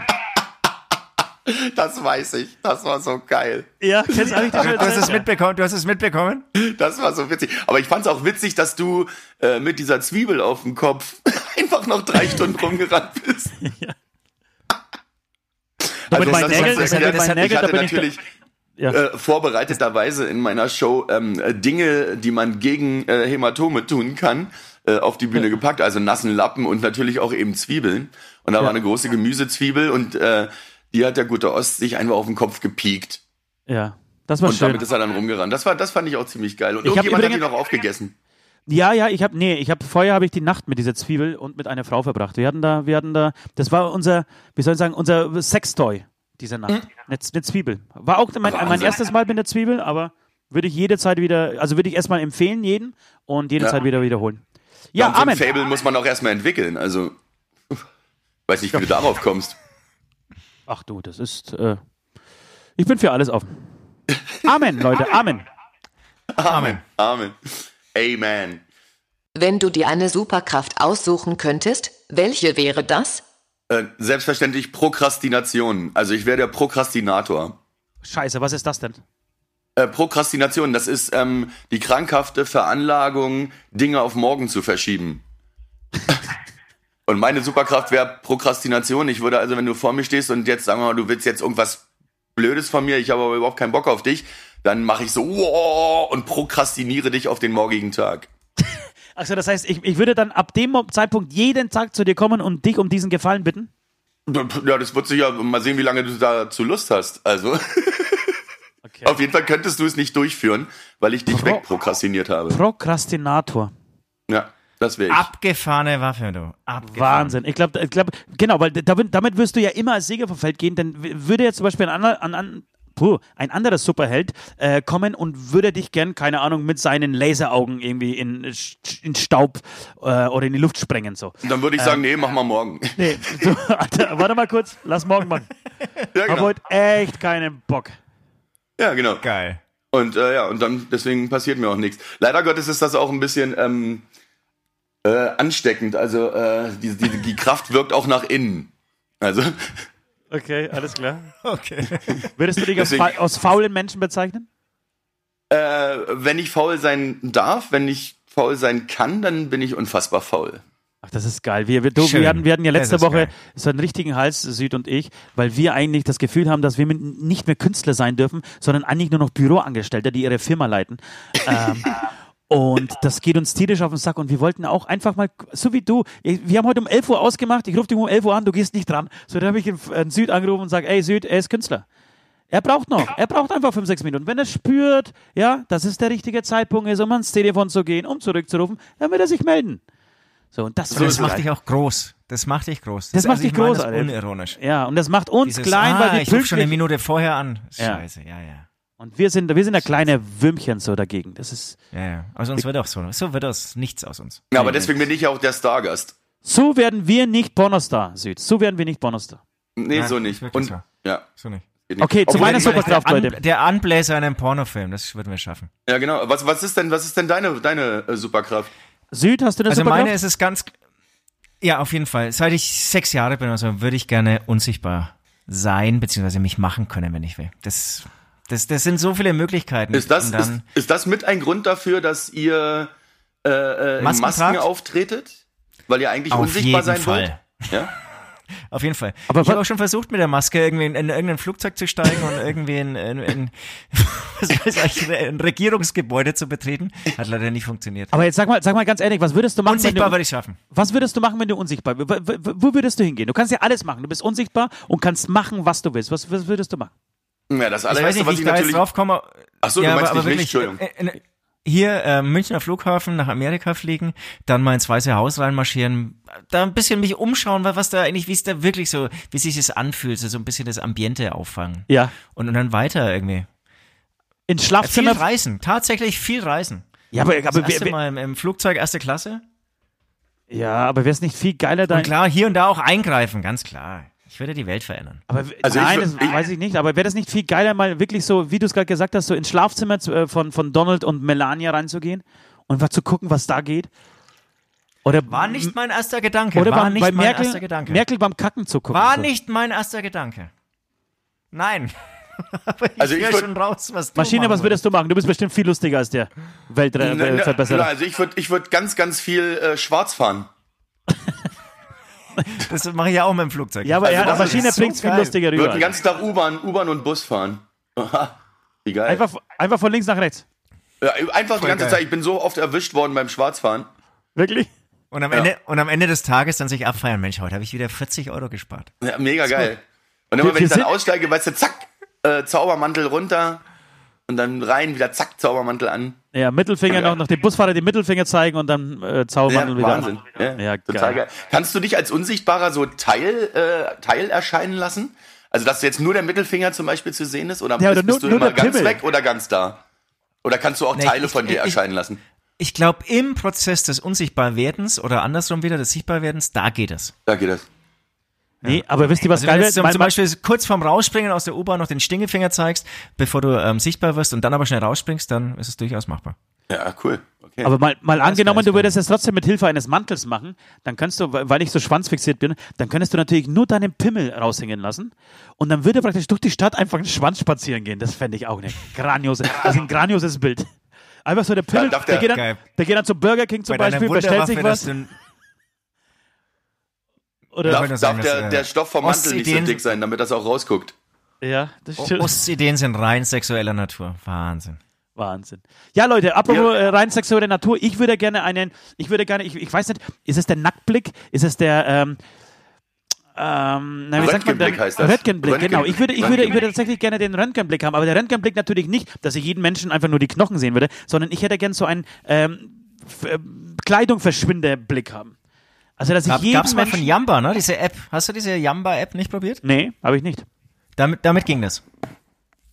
Das weiß ich. Das war so geil. Ja, kennst du das Du hast es mitbekommen, du hast es mitbekommen? Das war so witzig. Aber ich fand es auch witzig, dass du äh, mit dieser Zwiebel auf dem Kopf einfach noch drei Stunden rumgerannt bist. Ja, mit meinen das Nägeln, war das sehr mit erklärt. meinen Nägeln, ich hatte bin ich natürlich Ja. äh, vorbereiteterweise in meiner Show ähm, äh, Dinge, die man gegen äh, Hämatome tun kann, äh, auf die Bühne gepackt. Also nassen Lappen und natürlich auch eben Zwiebeln. Und da Ja. war eine große Gemüsezwiebel und äh, die hat der gute Ost sich einfach auf den Kopf gepiekt. Ja, das war Und schön. damit ist er dann rumgerannt. Das war, das fand ich auch ziemlich geil. Und Ich irgendjemand hat die übrigens- noch aufgegessen. Ja, ja, ich habe nee, ich habe vorher habe ich die Nacht mit dieser Zwiebel und mit einer Frau verbracht. Wir hatten da, wir hatten da, das war unser, wie soll ich sagen, unser Sextoy diese Nacht. Eine, eine Zwiebel. War auch mein, mein erstes Mal mit der Zwiebel, aber würde ich jede Zeit wieder, also würde ich erstmal empfehlen jeden und jede Ja. Zeit wieder wiederholen. Ja, und so ein Amen. Fable muss man auch erstmal entwickeln. Also, weiß nicht, wie du darauf kommst. Ach du, das ist, äh, ich bin für alles offen. Amen, Leute, Amen. Amen. Amen. Amen. Wenn du dir eine Superkraft aussuchen könntest, welche wäre das? Äh, selbstverständlich Prokrastination. Also ich wäre der Prokrastinator. Scheiße, was ist das denn? Äh, Prokrastination, das ist ähm, die krankhafte Veranlagung, Dinge auf morgen zu verschieben. und meine Superkraft wäre Prokrastination. Ich würde also, wenn du vor mir stehst und jetzt, sagen wir mal, du willst jetzt irgendwas Blödes von mir, ich habe aber überhaupt keinen Bock auf dich, dann mache ich so wow, und prokrastiniere dich auf den morgigen Tag. Also das heißt, ich, ich würde dann ab dem Zeitpunkt jeden Tag zu dir kommen und dich um diesen Gefallen bitten? Ja, das wird sich ja mal sehen, wie lange du dazu Lust hast. Also, Okay. auf jeden Fall könntest du es nicht durchführen, weil ich dich Pro- wegprokrastiniert habe. Prokrastinator. Ja, das wäre ich. Abgefahrene Waffe, du. Abgefahren. Wahnsinn. Ich glaube, ich glaub, genau, weil damit, damit wirst du ja immer als Sieger vom Feld gehen, denn würde jetzt zum Beispiel ein anderer, an, puh, ein anderer Superheld äh, kommen und würde dich gern, keine Ahnung, mit seinen Laseraugen irgendwie in, in Staub äh, oder in die Luft sprengen. So. Und dann würde ich sagen, nee, mach mal morgen. Nee, so, Alter, warte mal kurz, lass morgen machen. ja, Hab genau. heute echt keinen Bock. Ja, genau. Geil. Und äh, ja, und dann deswegen passiert mir auch nichts. Leider Gottes ist das auch ein bisschen ähm, äh, ansteckend. Also äh, die, die, die Kraft wirkt auch nach innen. Also Okay, alles klar. Okay. Würdest du dich als, fa als faulen Menschen bezeichnen? äh, wenn ich faul sein darf, wenn ich faul sein kann, dann bin ich unfassbar faul. Ach, das ist geil. Wir, wir, du, wir, hatten, wir hatten ja letzte Woche geil. so einen richtigen Hals, Süd und ich, weil wir eigentlich das Gefühl haben, dass wir mit- nicht mehr Künstler sein dürfen, sondern eigentlich nur noch Büroangestellte, die ihre Firma leiten. ähm, und das geht uns tierisch auf den Sack. Und wir wollten auch einfach mal, so wie du, wir haben heute um 11 Uhr ausgemacht, ich rufe dich um 11 Uhr an, du gehst nicht dran. So, dann habe ich einen Süd angerufen und sage, ey Süd, er ist Künstler. Er braucht noch, er braucht einfach fünf, sechs Minuten. Wenn er spürt, ja, dass es der richtige Zeitpunkt ist, um ans Telefon zu gehen, um zurückzurufen, dann wird er sich melden. So, und das, Das ist macht dich auch groß. Das macht dich groß. Das macht also dich ich meine groß, das Alter. unironisch. Ja, und das macht uns Dieses, klein, ah, weil wir ich schon eine Minute vorher an. Ja. Scheiße, ja, ja. Und wir sind, wir sind der kleine Würmchen so dagegen. Das ist, Ja, ja. Aus uns wird auch so. So wird aus nichts aus uns. Ja, aber deswegen bin ich ja auch der Stargast. so werden wir nicht Pornostar, Süd. So werden wir nicht Pornostar. Nee, Nein, so nicht. Und so. ja. So nicht. Okay, zu meiner Superkraft, der, Leute. An, der Anbläser in einem Pornofilm, das würden wir schaffen. Ja, genau. Was, was ist denn, was ist denn deine, deine äh, Superkraft? Süd, hast du eine Also Superkraft? meine ist es ganz, ja, auf jeden Fall. Seit ich sechs Jahre bin, also würde ich gerne unsichtbar sein, beziehungsweise mich machen können, wenn ich will. Das, das, das sind so viele Möglichkeiten. Ist das, ist, ist das mit ein Grund dafür, dass ihr äh, äh, in Masken Masken auftretet? Weil ihr eigentlich auf unsichtbar jeden sein Fall. wollt? Ja? Auf jeden Fall. Aber ich habe auch schon versucht, mit der Maske irgendwie in, in irgendein Flugzeug zu steigen und irgendwie in, in, in was weiß ich, ein Regierungsgebäude zu betreten. Hat leider nicht funktioniert. aber jetzt sag mal, sag mal ganz ehrlich, was würdest du machen, wenn Unsichtbar du, würde ich schaffen. was würdest du machen, wenn du unsichtbar w- Wo würdest du hingehen? Du kannst ja alles machen. Du bist unsichtbar und kannst machen, was du willst. Was, was würdest du machen? Ja, das Ich weiß allererste, nicht, wie was ich ich da jetzt natürlich. drauf komme. Ach so, du ja, meinst aber, aber nicht mich, wirklich, Entschuldigung. äh, äh, hier äh, Münchner Flughafen nach Amerika fliegen, dann mal ins Weiße Haus reinmarschieren, da ein bisschen mich umschauen, wa- was da eigentlich, wie es da wirklich so, wie sich das anfühlt, so ein bisschen das Ambiente auffangen. Ja. Und, und dann weiter irgendwie. Ins Viel Schlafzimmer. reisen, tatsächlich viel reisen. Ja, aber, Das aber, erste wer- Mal im, im Flugzeug erste Klasse. ja, aber wäre es nicht viel geiler, da Und klar, hier und da auch eingreifen, ganz klar. Ich würde die Welt verändern. Aber Also ich nein, wür- das ich- weiß ich nicht. Aber wäre das nicht viel geiler, mal wirklich so, wie du es gerade gesagt hast, so ins Schlafzimmer zu, äh, von, von Donald und Melania reinzugehen und mal zu gucken, was da geht? Oder War nicht mein erster Gedanke. oder war beim, nicht bei mein Merkel, erster Gedanke. Merkel beim Kacken zu gucken. war so. nicht mein erster Gedanke. Nein. Aber ich Also ich höre würd- schon raus, was du Maschine, was würdest du machen? Du bist bestimmt viel lustiger als der Weltverbesserer. also ich würde ich würd ganz, ganz viel äh, schwarz fahren. Das mache ich ja auch mit dem Flugzeug. ja, aber Also ja, das die Maschine ist so viel lustiger Ich würde rüber. den ganzen Tag U-Bahn, U-Bahn und Bus fahren. Aha, Wie geil. Einfach, einfach von links nach rechts. ja, einfach die Voll ganze geil. Zeit. Ich bin so oft erwischt worden beim Schwarzfahren. Wirklich? Und am, Ja. Ende, und am Ende des Tages dann sich abfeiern. Mensch, heute habe ich wieder 40 Euro gespart. Ja, mega geil. Und immer wenn ich dann aussteige, weißt du, zack, äh, Zaubermantel runter und dann rein, wieder zack, Zaubermantel an. Ja, Mittelfinger Ja. noch, noch dem Busfahrer den Mittelfinger zeigen und dann äh, Zaubermantel wieder. Wahnsinn. Ja, Ja, total geil. geil. Kannst du dich als Unsichtbarer so Teil, äh, Teil erscheinen lassen? Also, dass jetzt nur der Mittelfinger zum Beispiel zu sehen ist? Oder Ja, bist, oder nur- bist du nur immer ganz Pimmel. weg oder ganz da? Oder kannst du auch Nee, Teile ich- von dir ich- erscheinen lassen? Ich glaube, im Prozess des Unsichtbarwerdens oder andersrum wieder des Sichtbarwerdens, da geht es. Da geht das. Nee, aber wisst ihr, was Also geil wenn du zum, Beispiel kurz vorm Rausspringen aus der U-Bahn noch den Stingefinger zeigst, bevor du ähm, sichtbar wirst und dann aber schnell rausspringst, dann ist es durchaus machbar. Ja, cool. Okay. Aber mal, mal angenommen, du würdest es trotzdem mit Hilfe eines Mantels machen, dann kannst du, weil ich so schwanzfixiert bin, dann könntest du natürlich nur deinen Pimmel raushängen lassen und dann würde praktisch durch die Stadt einfach ein Schwanz spazieren gehen. Das fände ich auch eine grandiose, das ist ein grandioses Bild. Einfach so der Pimmel, darf der, der- geht dann, der geht dann zum Burger King zum Bei Beispiel, bestellt sich was dass du- oder, darf darf dass, der, äh, der Stoff vom Mantel nicht so dick sein, damit das auch rausguckt? ja, das stimmt. Ostideen sind rein sexueller Natur. Wahnsinn. Wahnsinn. Ja, Leute, apropos Ja. äh, rein sexuelle Natur, ich würde gerne einen, ich würde gerne, ich, ich weiß nicht, ist es der Nacktblick? Ist es der, ähm, ähm, na, wie sagt man denn? Röntgenblick heißt das. Röntgenblick, genau. Röntgen- Ich würde, ich würde, ich würde tatsächlich gerne den Röntgenblick haben, aber der Röntgenblick natürlich nicht, dass ich jeden Menschen einfach nur die Knochen sehen würde, sondern ich hätte gern so einen ähm, äh, Kleidung verschwinde Blick haben. Also, dass ich Gab, gab's mal von Yamba, ne? Diese App. Hast du diese Yamba-App nicht probiert? nee, habe ich nicht. Damit, damit ging das.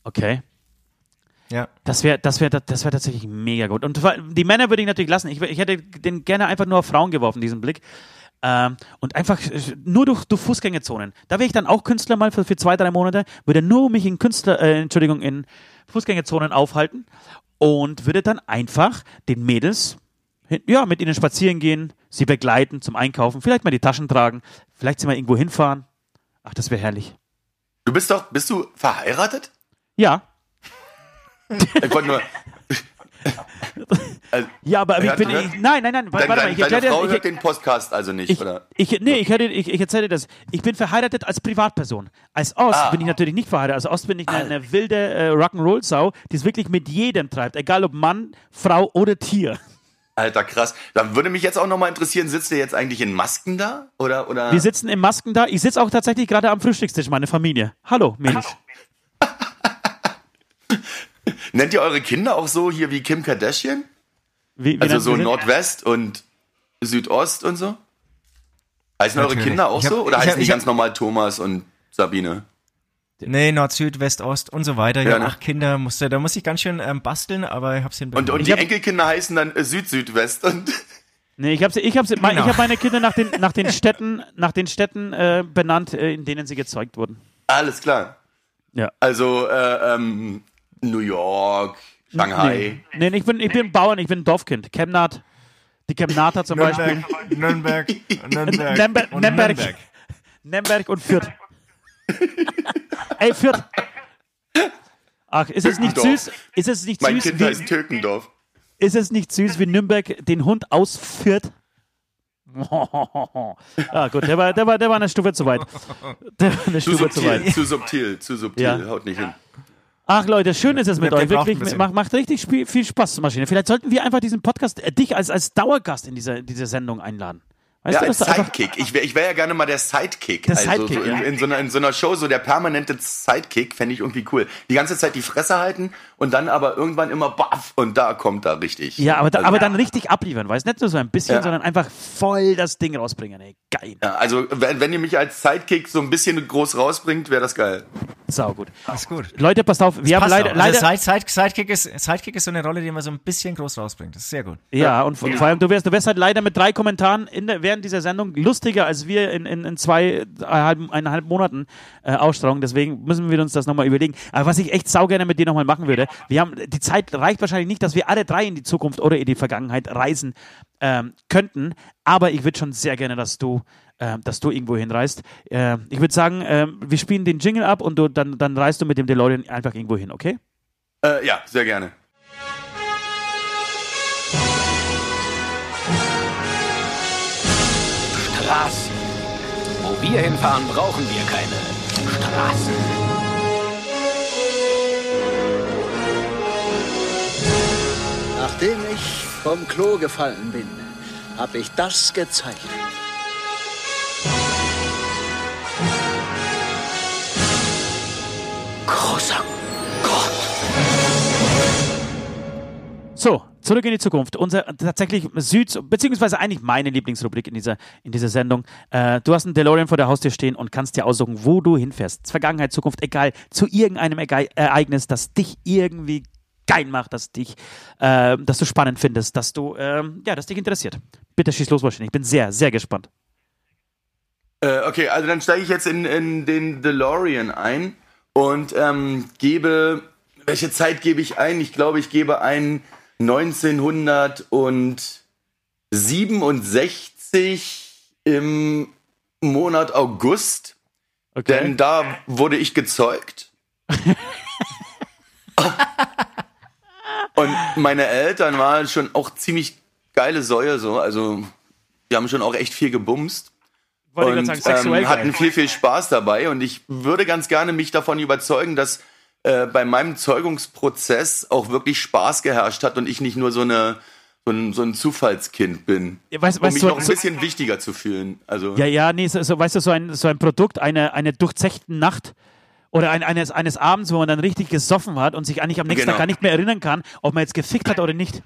Okay. Ja. Das wäre das wär, das wär tatsächlich mega gut. Und die Männer würde ich natürlich lassen. Ich, ich hätte den gerne einfach nur auf Frauen geworfen, diesen Blick. Ähm, und einfach äh, nur durch, durch Fußgängerzonen. Da wäre ich dann auch Künstler mal für, für zwei, drei Monate, würde nur mich in Künstler, äh, Entschuldigung, in Fußgängerzonen aufhalten und würde dann einfach den Mädels ja, mit ihnen spazieren gehen, sie begleiten zum Einkaufen, vielleicht mal die Taschen tragen, vielleicht sie mal irgendwo hinfahren. Ach, das wäre herrlich. Du bist doch, bist du verheiratet? Ja, Ich wollte nur. Also, ja, aber ich Hört- bin, hört- ich, nein, nein, nein, warte deine, mal, ich erkläre Frau dir, hört ich, den Podcast also nicht, ich, oder? ich, nee, ich, ich, ich erzähle dir das. Ich bin verheiratet als Privatperson. Als Ost Ah. bin ich natürlich nicht verheiratet. Als Ost bin ich eine, eine wilde äh, Rock'n'Roll-Sau, die es wirklich mit jedem treibt, egal ob Mann, Frau oder Tier. Alter, krass. Dann würde mich jetzt auch nochmal interessieren, sitzt ihr jetzt eigentlich in Masken da? Oder, oder? Wir sitzen in Masken da. Ich sitze auch tatsächlich gerade am Frühstückstisch, meine Familie. Hallo, Mädels. Nennt ihr eure Kinder auch so hier wie Kim Kardashian? Wie, wie Also so? Nordwest und Südost und so? Heißen eure Natürlich. Kinder auch hab- so? Oder heißen hab- die ganz normal Thomas und Sabine? Nee, Nord, Süd, West, Ost und so weiter. Ja, Ja, ne? acht Kinder musste, da muss ich ganz schön ähm, basteln, aber ich hab's Und, hinbekommen. und die hab- Enkelkinder heißen dann äh, Süd-Südwest und. Nee, ich habe ich hab, ich Genau. hab meine Kinder nach den, nach den Städten, nach den Städten äh, benannt, äh, in denen sie gezeugt wurden. Alles klar. Ja. Also äh, ähm, New York, Shanghai. Nee, nee ich, bin, ich bin Bauern, ich bin ein Dorfkind. Chemnat. Die Chemnater zum Beispiel. Nürnberg, Nürnberg, und Nemberg. Nürnberg. Nemberg und Fürth. Ey, Fürth. Ach, ist es nicht süß? Ist es nicht Mein süß? Kind Wie, heißt Türkendorf. ist es nicht süß, wie Nürnberg den Hund ausführt? ah, gut, der war, der, war, der war eine Stufe zu weit. Der war eine Zu Stufe zu subtil, weit. zu subtil, zu subtil. Ja. Haut nicht hin. Ach Leute, schön ist es mit der euch. Wirklich, macht, macht richtig viel Spaß, Maschine. Vielleicht sollten wir einfach diesen Podcast, äh, dich als, als Dauergast in dieser, diese Sendung einladen. Weißt Ja, du, als Sidekick. Ich wäre ich wär ja gerne mal der Sidekick. Der also Sidekick, so in, ja. in, so einer, in so einer Show, so der permanente Sidekick, fände ich irgendwie cool. Die ganze Zeit die Fresse halten und dann aber irgendwann immer baff und da kommt er richtig. Ja, aber, da, also, aber dann richtig abliefern, weißt du? Nicht nur so ein bisschen, Ja. sondern einfach voll das Ding rausbringen, ey. Geil. Ja, also wenn, wenn ihr mich als Sidekick so ein bisschen groß rausbringt, wäre das geil. Sau gut. Das ist gut. Leute, passt auf, wir haben Passt leider, auch. leider Also Side, Side, Sidekick, ist, Sidekick ist so eine Rolle, die man so ein bisschen groß rausbringt. Das ist sehr gut. ja, und vor vor allem, du wirst, du wirst halt leider mit drei Kommentaren in der, während dieser Sendung lustiger als wir in, in, in zwei, eineinhalb, Monaten äh, Ausstrahlung. Deswegen müssen wir uns das nochmal überlegen. Aber was ich echt saugerne mit dir nochmal machen würde, wir haben, die Zeit reicht wahrscheinlich nicht, dass wir alle drei in die Zukunft oder in die Vergangenheit reisen ähm, könnten. Aber ich würde schon sehr gerne, dass du, äh, dass du irgendwo hinreist. Äh, ich würde sagen, äh, wir spielen den Jingle ab und du, dann, dann reist du mit dem DeLorean einfach irgendwo hin, okay? Äh, ja, sehr gerne. Straßen. Wo wir hinfahren, brauchen wir keine Straßen. Nachdem ich vom Klo gefallen bin, habe ich das gezeigt. Zurück in die Zukunft. Unser tatsächlich Süd, beziehungsweise eigentlich meine Lieblingsrubrik in dieser, in dieser Sendung. Äh, du hast einen DeLorean vor der Haustür stehen und kannst dir aussuchen, wo du hinfährst. Vergangenheit, Zukunft, egal. Zu irgendeinem Ege Ereignis, das dich irgendwie geil macht, das dich, äh, dass du spannend findest, dass du, ähm, ja, das dich interessiert. Bitte schieß los, wahrscheinlich. Ich bin sehr, sehr gespannt. Äh, okay, also dann steige ich jetzt in, in den DeLorean ein und ähm, gebe, welche Zeit gebe ich ein? Ich glaube, ich gebe ein 1967 im Monat August, Okay. denn da wurde ich gezeugt. und meine Eltern waren schon auch ziemlich geile Säue so, also die haben schon auch echt viel gebumst Wollte und sagen, ähm, hatten viel, viel Spaß dabei. Und ich würde ganz gerne mich davon überzeugen, dass äh, bei meinem Zeugungsprozess auch wirklich Spaß geherrscht hat und ich nicht nur so, eine, so, ein, so ein Zufallskind bin. Ja, weißt- um weißt mich du, noch ein so- bisschen wichtiger zu fühlen. Also, Ja, ja, nee, so, so, weißt du, so ein, so ein Produkt, eine, eine durchzechte Nacht oder ein, eines, eines Abends, wo man dann richtig gesoffen hat und sich eigentlich am nächsten Genau. Tag gar nicht mehr erinnern kann, ob man jetzt gefickt hat oder nicht.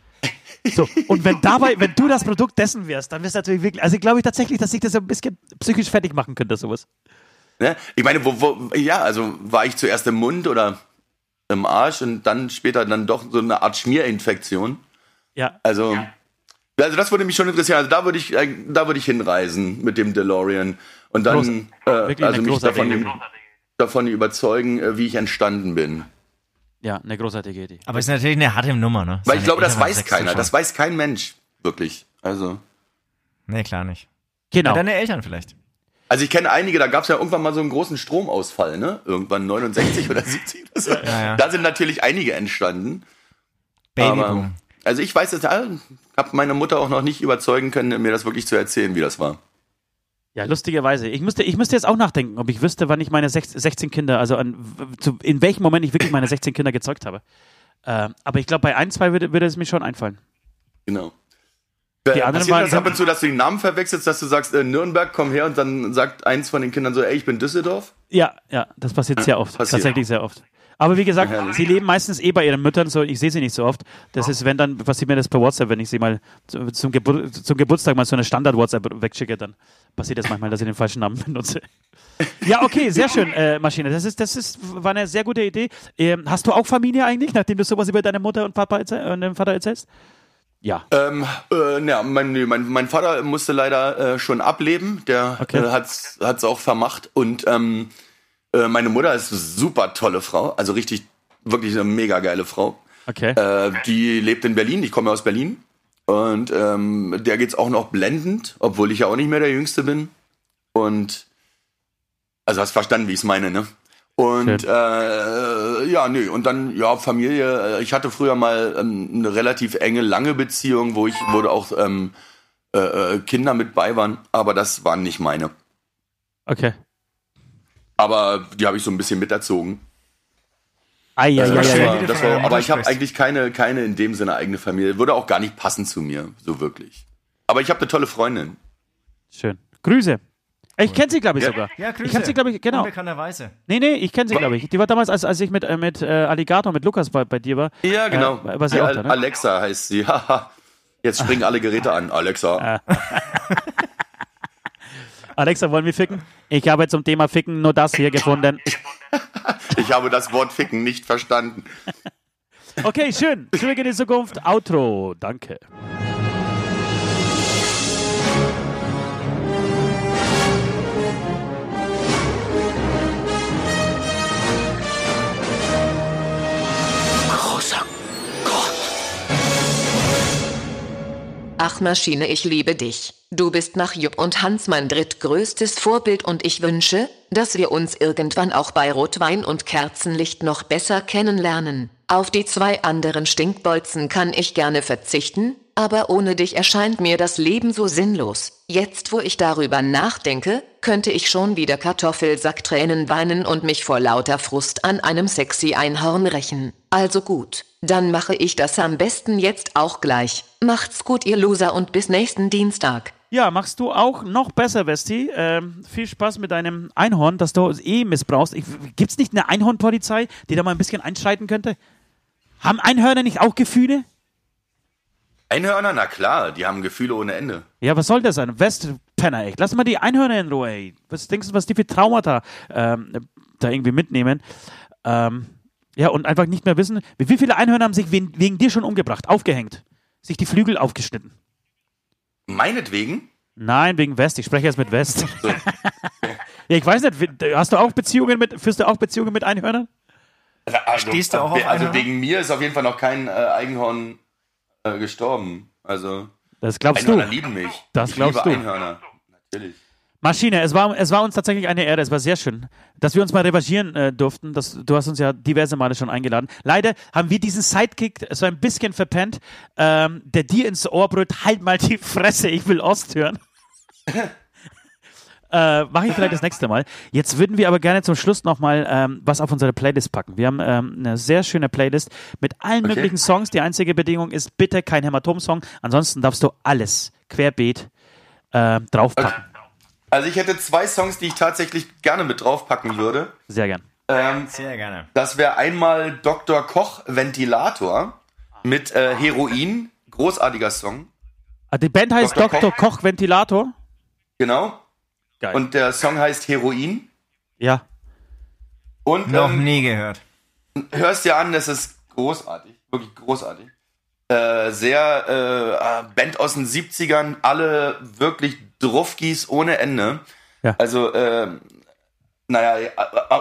So, und wenn dabei, wenn du das Produkt dessen wärst, dann wirst du natürlich wirklich, also glaube ich tatsächlich, dass sich das ein bisschen psychisch fertig machen könnte, sowas. Ne? Ich meine, wo, wo, ja, also war ich zuerst im Mund oder im Arsch und dann später dann doch so eine Art Schmierinfektion. Ja. Also, also das würde mich schon interessieren. Also da würde ich, äh, da würde ich hinreisen mit dem DeLorean und dann, Groß- äh, also mich davon, großartige davon überzeugen, äh, wie ich entstanden bin. Ja, eine großartige Idee. Aber es ist natürlich eine harte Nummer, ne? Weil ich glaube, das weiß keiner. Das weiß kein Mensch wirklich. Also, Nee, klar nicht. Genau. Ja, deine Eltern vielleicht. Also ich kenne einige. Da gab es ja irgendwann mal so einen großen Stromausfall, ne? Irgendwann 69 oder 70 oder so. ja. Da sind natürlich einige entstanden. Babyboom. Aber, also ich weiß es, habe meine Mutter auch noch nicht überzeugen können, mir das wirklich zu erzählen, wie das war. Ja, lustigerweise. Ich müsste, ich müsste jetzt auch nachdenken, ob ich wüsste, wann ich meine sech- 16 Kinder, also an, zu, in welchem Moment ich wirklich meine 16 Kinder gezeugt habe. Ähm, aber ich glaube, bei ein, zwei würde, würde es mir schon einfallen. Genau. Die Äh, anderen Passiert waren- das ab und zu, dass du den Namen verwechselst, dass du sagst, äh, Nürnberg, komm her und dann sagt eins von den Kindern so, ey, ich bin Düsseldorf? Ja, ja, das passiert sehr oft. passiert. Tatsächlich sehr oft. Aber wie gesagt, Herrlich. sie leben meistens eh bei ihren Müttern, so ich sehe sie nicht so oft. Das ist, wenn dann passiert mir das per WhatsApp, wenn ich sie mal zu- zum, Gebur zum Geburtstag mal so eine Standard-WhatsApp wegschicke, dann passiert das manchmal, dass ich den falschen Namen benutze. Ja, okay, sehr schön, äh, Maschine. Das ist, das ist, war eine sehr gute Idee. Ähm, hast du auch Familie eigentlich, nachdem du sowas über deine Mutter und Papa und deinen Vater erzählst? Ja. Ähm, äh, ja, mein, mein, mein Vater musste leider äh, schon ableben. Der Okay. äh, hat's, hat's auch vermacht. Und ähm, äh, meine Mutter ist eine super tolle Frau. Also richtig, wirklich eine mega geile Frau. Okay. Äh, die lebt in Berlin. Ich komme aus Berlin. Und ähm, der geht's auch noch blendend, obwohl ich ja auch nicht mehr der Jüngste bin. Und also hast verstanden, wie ich es meine, ne? Und äh, ja, nö, und dann, ja, Familie, äh, ich hatte früher mal ähm, eine relativ enge, lange Beziehung, wo ich, wo auch ähm, äh, äh, Kinder mit bei waren, aber das waren nicht meine. Okay. Aber die habe ich so ein bisschen miterzogen. Ah, ja, Also ja, das ja, ja. das war, aber ich habe eigentlich keine, keine in dem Sinne eigene Familie. Würde auch gar nicht passen zu mir, so wirklich. Aber ich habe eine tolle Freundin. Schön. Grüße. Ich kenne sie, glaube ich, Ja. sogar. Ja, Grüße. Ich habe sie, glaube ich, genau. Unbekannterweise. Nee, nee, ich kenne sie, glaube ich. Die war damals, als, als ich mit, äh, mit äh, Alligator, mit Lukas bei, bei dir war. Ja, genau. Äh, war sie Die auch da, ne? Alexa heißt sie. Haha. Jetzt springen alle Geräte an. Alexa. Alexa, wollen wir ficken? Ich habe zum Thema Ficken nur das hier gefunden. Ich habe das Wort ficken nicht verstanden. Okay, schön. Zurück in die Zukunft. Outro. Danke. Ach Maschine, ich liebe dich. Du bist nach Jupp und Hans mein drittgrößtes Vorbild und ich wünsche, dass wir uns irgendwann auch bei Rotwein und Kerzenlicht noch besser kennenlernen. Auf die zwei anderen Stinkbolzen kann ich gerne verzichten, aber ohne dich erscheint mir das Leben so sinnlos. Jetzt, wo ich darüber nachdenke, könnte ich schon wieder Kartoffelsacktränen weinen und mich vor lauter Frust an einem sexy Einhorn rächen. Also gut, dann mache ich das am besten jetzt auch gleich. Macht's gut, ihr Loser, und bis nächsten Dienstag. Ja, machst du auch noch besser, Westi. Ähm, viel Spaß mit deinem Einhorn, das du eh missbrauchst. Ich, gibt's nicht eine Einhornpolizei, die da mal ein bisschen einschreiten könnte? Haben Einhörner nicht auch Gefühle? Einhörner, na klar, die haben Gefühle ohne Ende. Ja, was soll das sein? Westpenner, echt. Lass mal die Einhörner in Ruhe, ey. Was denkst du, was die für Traumata ähm, da irgendwie mitnehmen? Ähm, ja, und einfach nicht mehr wissen, wie viele Einhörner haben sich wegen, wegen dir schon umgebracht, aufgehängt, sich die Flügel aufgeschnitten? Meinetwegen? Nein, wegen West. Ich spreche jetzt mit West. ja, ich weiß nicht, hast du auch Beziehungen mit, führst du auch Beziehungen mit Einhörnern? Also, Stehst du auch auf Also Einhörner? wegen mir ist auf jeden Fall noch kein äh, Eigenhorn äh, gestorben. Also Das glaubst Einhörner du. lieben mich. Das ich glaubst liebe du. Einhörner. Natürlich. Maschine, es war, es war uns tatsächlich eine Ehre, es war sehr schön, dass wir uns mal revanchieren äh, durften. Das, du hast uns ja diverse Male schon eingeladen. Leider haben wir diesen Sidekick so ein bisschen verpennt, ähm, der dir ins Ohr brüllt, halt mal die Fresse, ich will Ost hören. äh, Mache ich vielleicht das nächste Mal. Jetzt würden wir aber gerne zum Schluss nochmal ähm, was auf unsere Playlist packen. Wir haben ähm, eine sehr schöne Playlist mit allen Okay. möglichen Songs. Die einzige Bedingung ist bitte kein Hämatom-Song. Ansonsten darfst du alles querbeet äh, draufpacken. Also ich hätte zwei Songs, die ich tatsächlich gerne mit draufpacken würde. Sehr gern. Ähm, Sehr gerne. das wäre einmal Dr. Koch Ventilator mit äh, Heroin. Großartiger Song. Ah, Die Band heißt Dr. Dr. Koch. Ventilator. Genau. Geil. Und der Song heißt Heroin. ja. Und Noch ähm, nie gehört. hörst dir an, das ist großartig, wirklich großartig. Äh, sehr äh, Band aus den 70ern, alle wirklich Druffgis ohne Ende. Ja. Also, äh, naja, äh,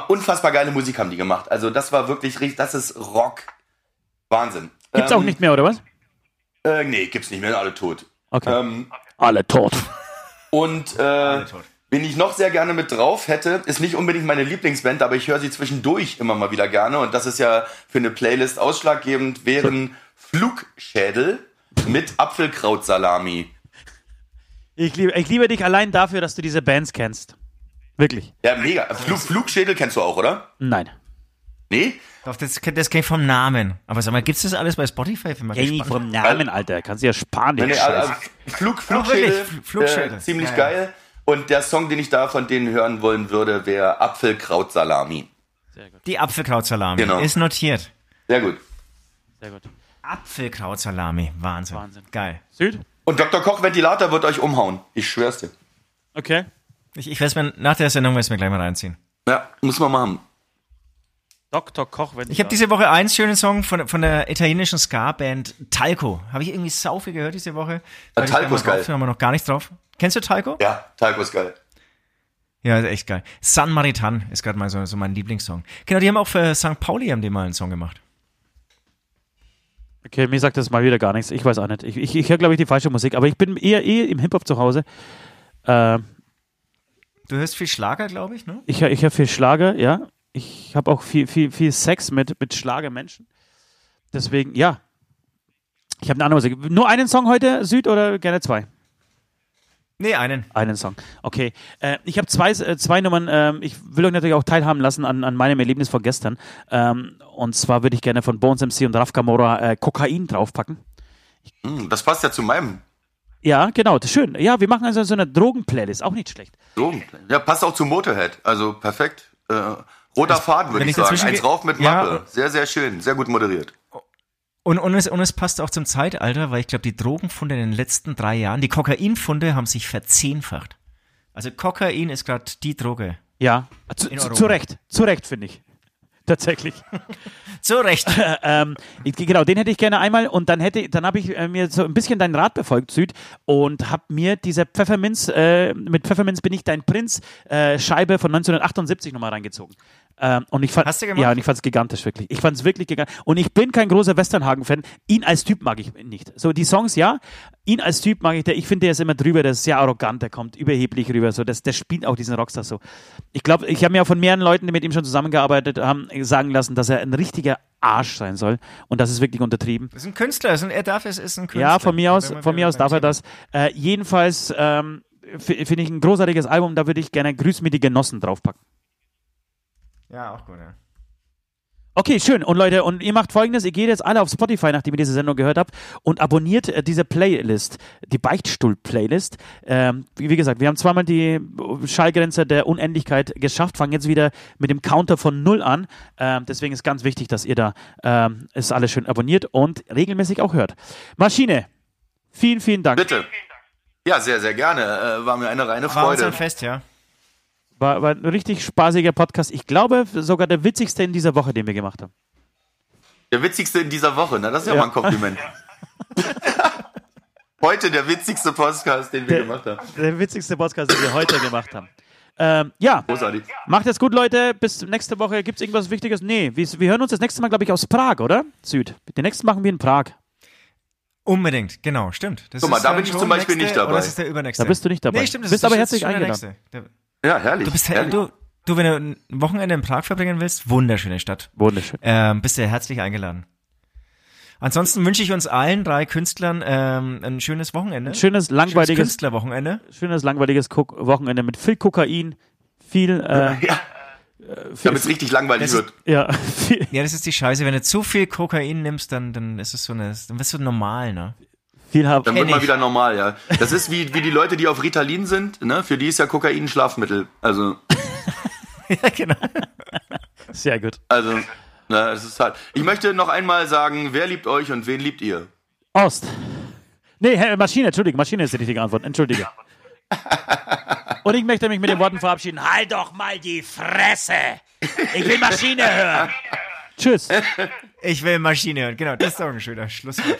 unfassbar geile Musik haben die gemacht. Also das war wirklich richtig, das ist Rock. Wahnsinn. Gibt's Ähm, auch nicht mehr, oder was? Äh, nee, gibt's nicht mehr, alle tot. Okay. Ähm, Alle tot. und äh, wen ich noch sehr gerne mit drauf hätte, ist nicht unbedingt meine Lieblingsband, aber ich höre sie zwischendurch immer mal wieder gerne. Und das ist ja für eine Playlist ausschlaggebend, wären Flugschädel mit Apfelkrautsalami. Ich liebe, ich liebe dich allein dafür, dass du diese Bands kennst. Wirklich. Ja, mega. Flug, Flugschädel kennst du auch, oder? Nein. Nee? Doch, das, das kenne ich vom Namen. Aber sag mal, gibt's das alles bei Spotify? Bin mal Kenn ich vom Namen, Alter. Kannst du ja sparen, Nee, den nee, Scheiß. also Flug, Oh, Flugschädel? Fl- Flugschädel. Äh, ziemlich Ja, ja. geil. Und der Song, den ich da von denen hören wollen würde, wäre Apfelkrautsalami. Die Apfelkrautsalami. Genau. Ist notiert. Sehr gut. Sehr gut. Apfelkrautsalami. Wahnsinn. Wahnsinn. Geil. Süd? Und Dr. Koch Ventilator wird euch umhauen. Ich schwör's dir. Okay. Ich, ich werde mir nach der Sendung werd's mir gleich mal reinziehen. Ja, muss man machen. Dr. Koch, wenn Ich habe diese Woche einen schönen Song von, von der italienischen Ska-Band Talco. Habe ich irgendwie sau viel gehört diese Woche. Ich Talco da ist geil. drauf bin, haben wir noch gar nicht drauf. Kennst du Talco? Ja, Talco ist geil. Ja, ist echt geil. San Maritan ist gerade mal so, so mein Lieblingssong. Genau, die haben auch für St. Pauli haben die mal einen Song gemacht. Okay, mir sagt das mal wieder gar nichts. Ich weiß auch nicht. Ich, ich, ich höre, glaube ich, die falsche Musik. Aber ich bin eher, eher im Hip-Hop zu Hause. Äh, Du hörst viel Schlager, glaube ich, ne? ich höre ich hör viel Schlager, ja. Ich habe auch viel, viel, viel Sex mit, mit Schlagermenschen. Deswegen, ja. Ich habe eine andere Musik. Nur einen Song heute, Süd, oder gerne zwei? Nee, einen. Einen Song. Okay. Äh, ich habe zwei, äh, zwei Nummern. Ähm, ich will euch natürlich auch teilhaben lassen an, an meinem Erlebnis von gestern. Ähm, und zwar würde ich gerne von Bones MC und Raf Kamora äh, Kokain draufpacken. Hm, das passt ja zu meinem Ja, genau. Das ist schön. Ja, wir machen also so eine Drogen-Playlist. Auch nicht schlecht. Drogen. Ja, passt auch zu Motorhead. Also perfekt. Äh, roter Faden, würde ich ich sagen. dazwischen Eins rauf mit Ja, Mappe. Sehr, sehr schön. Sehr gut moderiert. Und, und, es, und es passt auch zum Zeitalter, weil ich glaube, die Drogenfunde in den letzten drei Jahren, die Kokainfunde haben sich verzehnfacht. Also Kokain ist gerade die Droge. Ja. Zu, zu, zu Recht. Zu Recht, finde ich. Tatsächlich. Zu Recht. ähm, genau, den hätte ich gerne einmal und dann hätte, dann habe ich äh, mir so ein bisschen deinen Rat befolgt, Süd, und habe mir diese Pfefferminz, äh, mit Pfefferminz bin ich dein Prinz, äh, Scheibe von 1978 nochmal reingezogen. Ähm, und ich fand, Hast du gemacht? Ja, und ich fand es gigantisch, wirklich. Ich fand es wirklich gigantisch. Und ich bin kein großer Westernhagen-Fan. Ihn als Typ mag ich nicht. So, die Songs, ja. Ihn als Typ mag ich, der, ich finde, der ist immer drüber, der ist sehr arrogant, der kommt überheblich rüber. So, das, der spielt auch diesen Rockstar so. Ich glaube, ich habe mir auch von mehreren Leuten, die mit ihm schon zusammengearbeitet haben, sagen lassen, dass er ein richtiger Arsch sein soll. Und das ist wirklich untertrieben. Das ist ein Künstler, ist ein, er darf es, ist ein Künstler. Ja, von mir aus, von mir aus darf er das. Äh, jedenfalls ähm, finde ich ein großartiges Album, da würde ich gerne Grüß mir die Genossen draufpacken. Ja, auch gut, ja. Okay, schön. Und Leute, und ihr macht folgendes, ihr geht jetzt alle auf Spotify, nachdem ihr diese Sendung gehört habt, und abonniert äh, diese Playlist, die Beichtstuhl-Playlist. Ähm, wie, wie gesagt, wir haben zweimal die Schallgrenze der Unendlichkeit geschafft, fangen jetzt wieder mit dem Counter von Null an. Ähm, deswegen ist ganz wichtig, dass ihr da ähm, es alles schön abonniert und regelmäßig auch hört. Maschine, vielen, vielen Dank. Bitte. Ja, sehr, sehr gerne. Äh, war mir eine reine War uns Freude. ein Fest, ja. War, war ein richtig spaßiger Podcast. Ich glaube, sogar der witzigste in dieser Woche, den wir gemacht haben. Der witzigste in dieser Woche. Na, das ist ja, Ja. mal ein Kompliment. Heute der witzigste Podcast, den wir Der- gemacht haben. Der witzigste Podcast, den wir heute gemacht haben. Ähm, ja, Großartig. macht es gut, Leute. Bis nächste Woche. Gibt es irgendwas Wichtiges? Nee, wir, wir hören uns das nächste Mal, glaube ich, aus Prag, oder? Süd. Den nächsten machen wir in Prag. Unbedingt, genau, stimmt. Das Guck mal, ist da bin ich zum Beispiel nächste, nicht dabei. Das ist der übernächste. Da bist du nicht dabei. Nee, stimmt, das Bist ist, aber herzlich schon der eingeladen. Ja, herrlich. Du bist, herrlich. du, du, wenn du ein Wochenende in Prag verbringen willst, wunderschöne Stadt. Wunderschön. Ähm, bist du herzlich eingeladen. Ansonsten wünsche ich uns allen drei Künstlern ähm, ein schönes Wochenende. Ein schönes, langweiliges, Künstlerwochenende. schönes, langweiliges Cook Wochenende mit viel Kokain, viel, äh, ja, damit es richtig langweilig Das ist- wird. ja, viel, Ja, das ist die Scheiße. Wenn du zu viel Kokain nimmst, dann, dann ist es so eine, dann wirst du normal, ne? Viel hab, Dann wird mal ich. wieder normal, ja. Das ist wie, wie die Leute, die auf Ritalin sind, ne? Für die ist ja Kokain ein Schlafmittel. Also, ja, genau. sehr gut. also, na, es ist halt. Ich möchte noch einmal sagen, wer liebt euch und wen liebt ihr? Ost. Nee, Maschine, Entschuldigung, Maschine ist die richtige Antwort. Entschuldige. Und ich möchte mich mit den Worten verabschieden. Halt doch mal die Fresse! Ich will Maschine hören! Tschüss. Ich will Maschine hören. Genau, das ist doch ein schöner Schlusswort.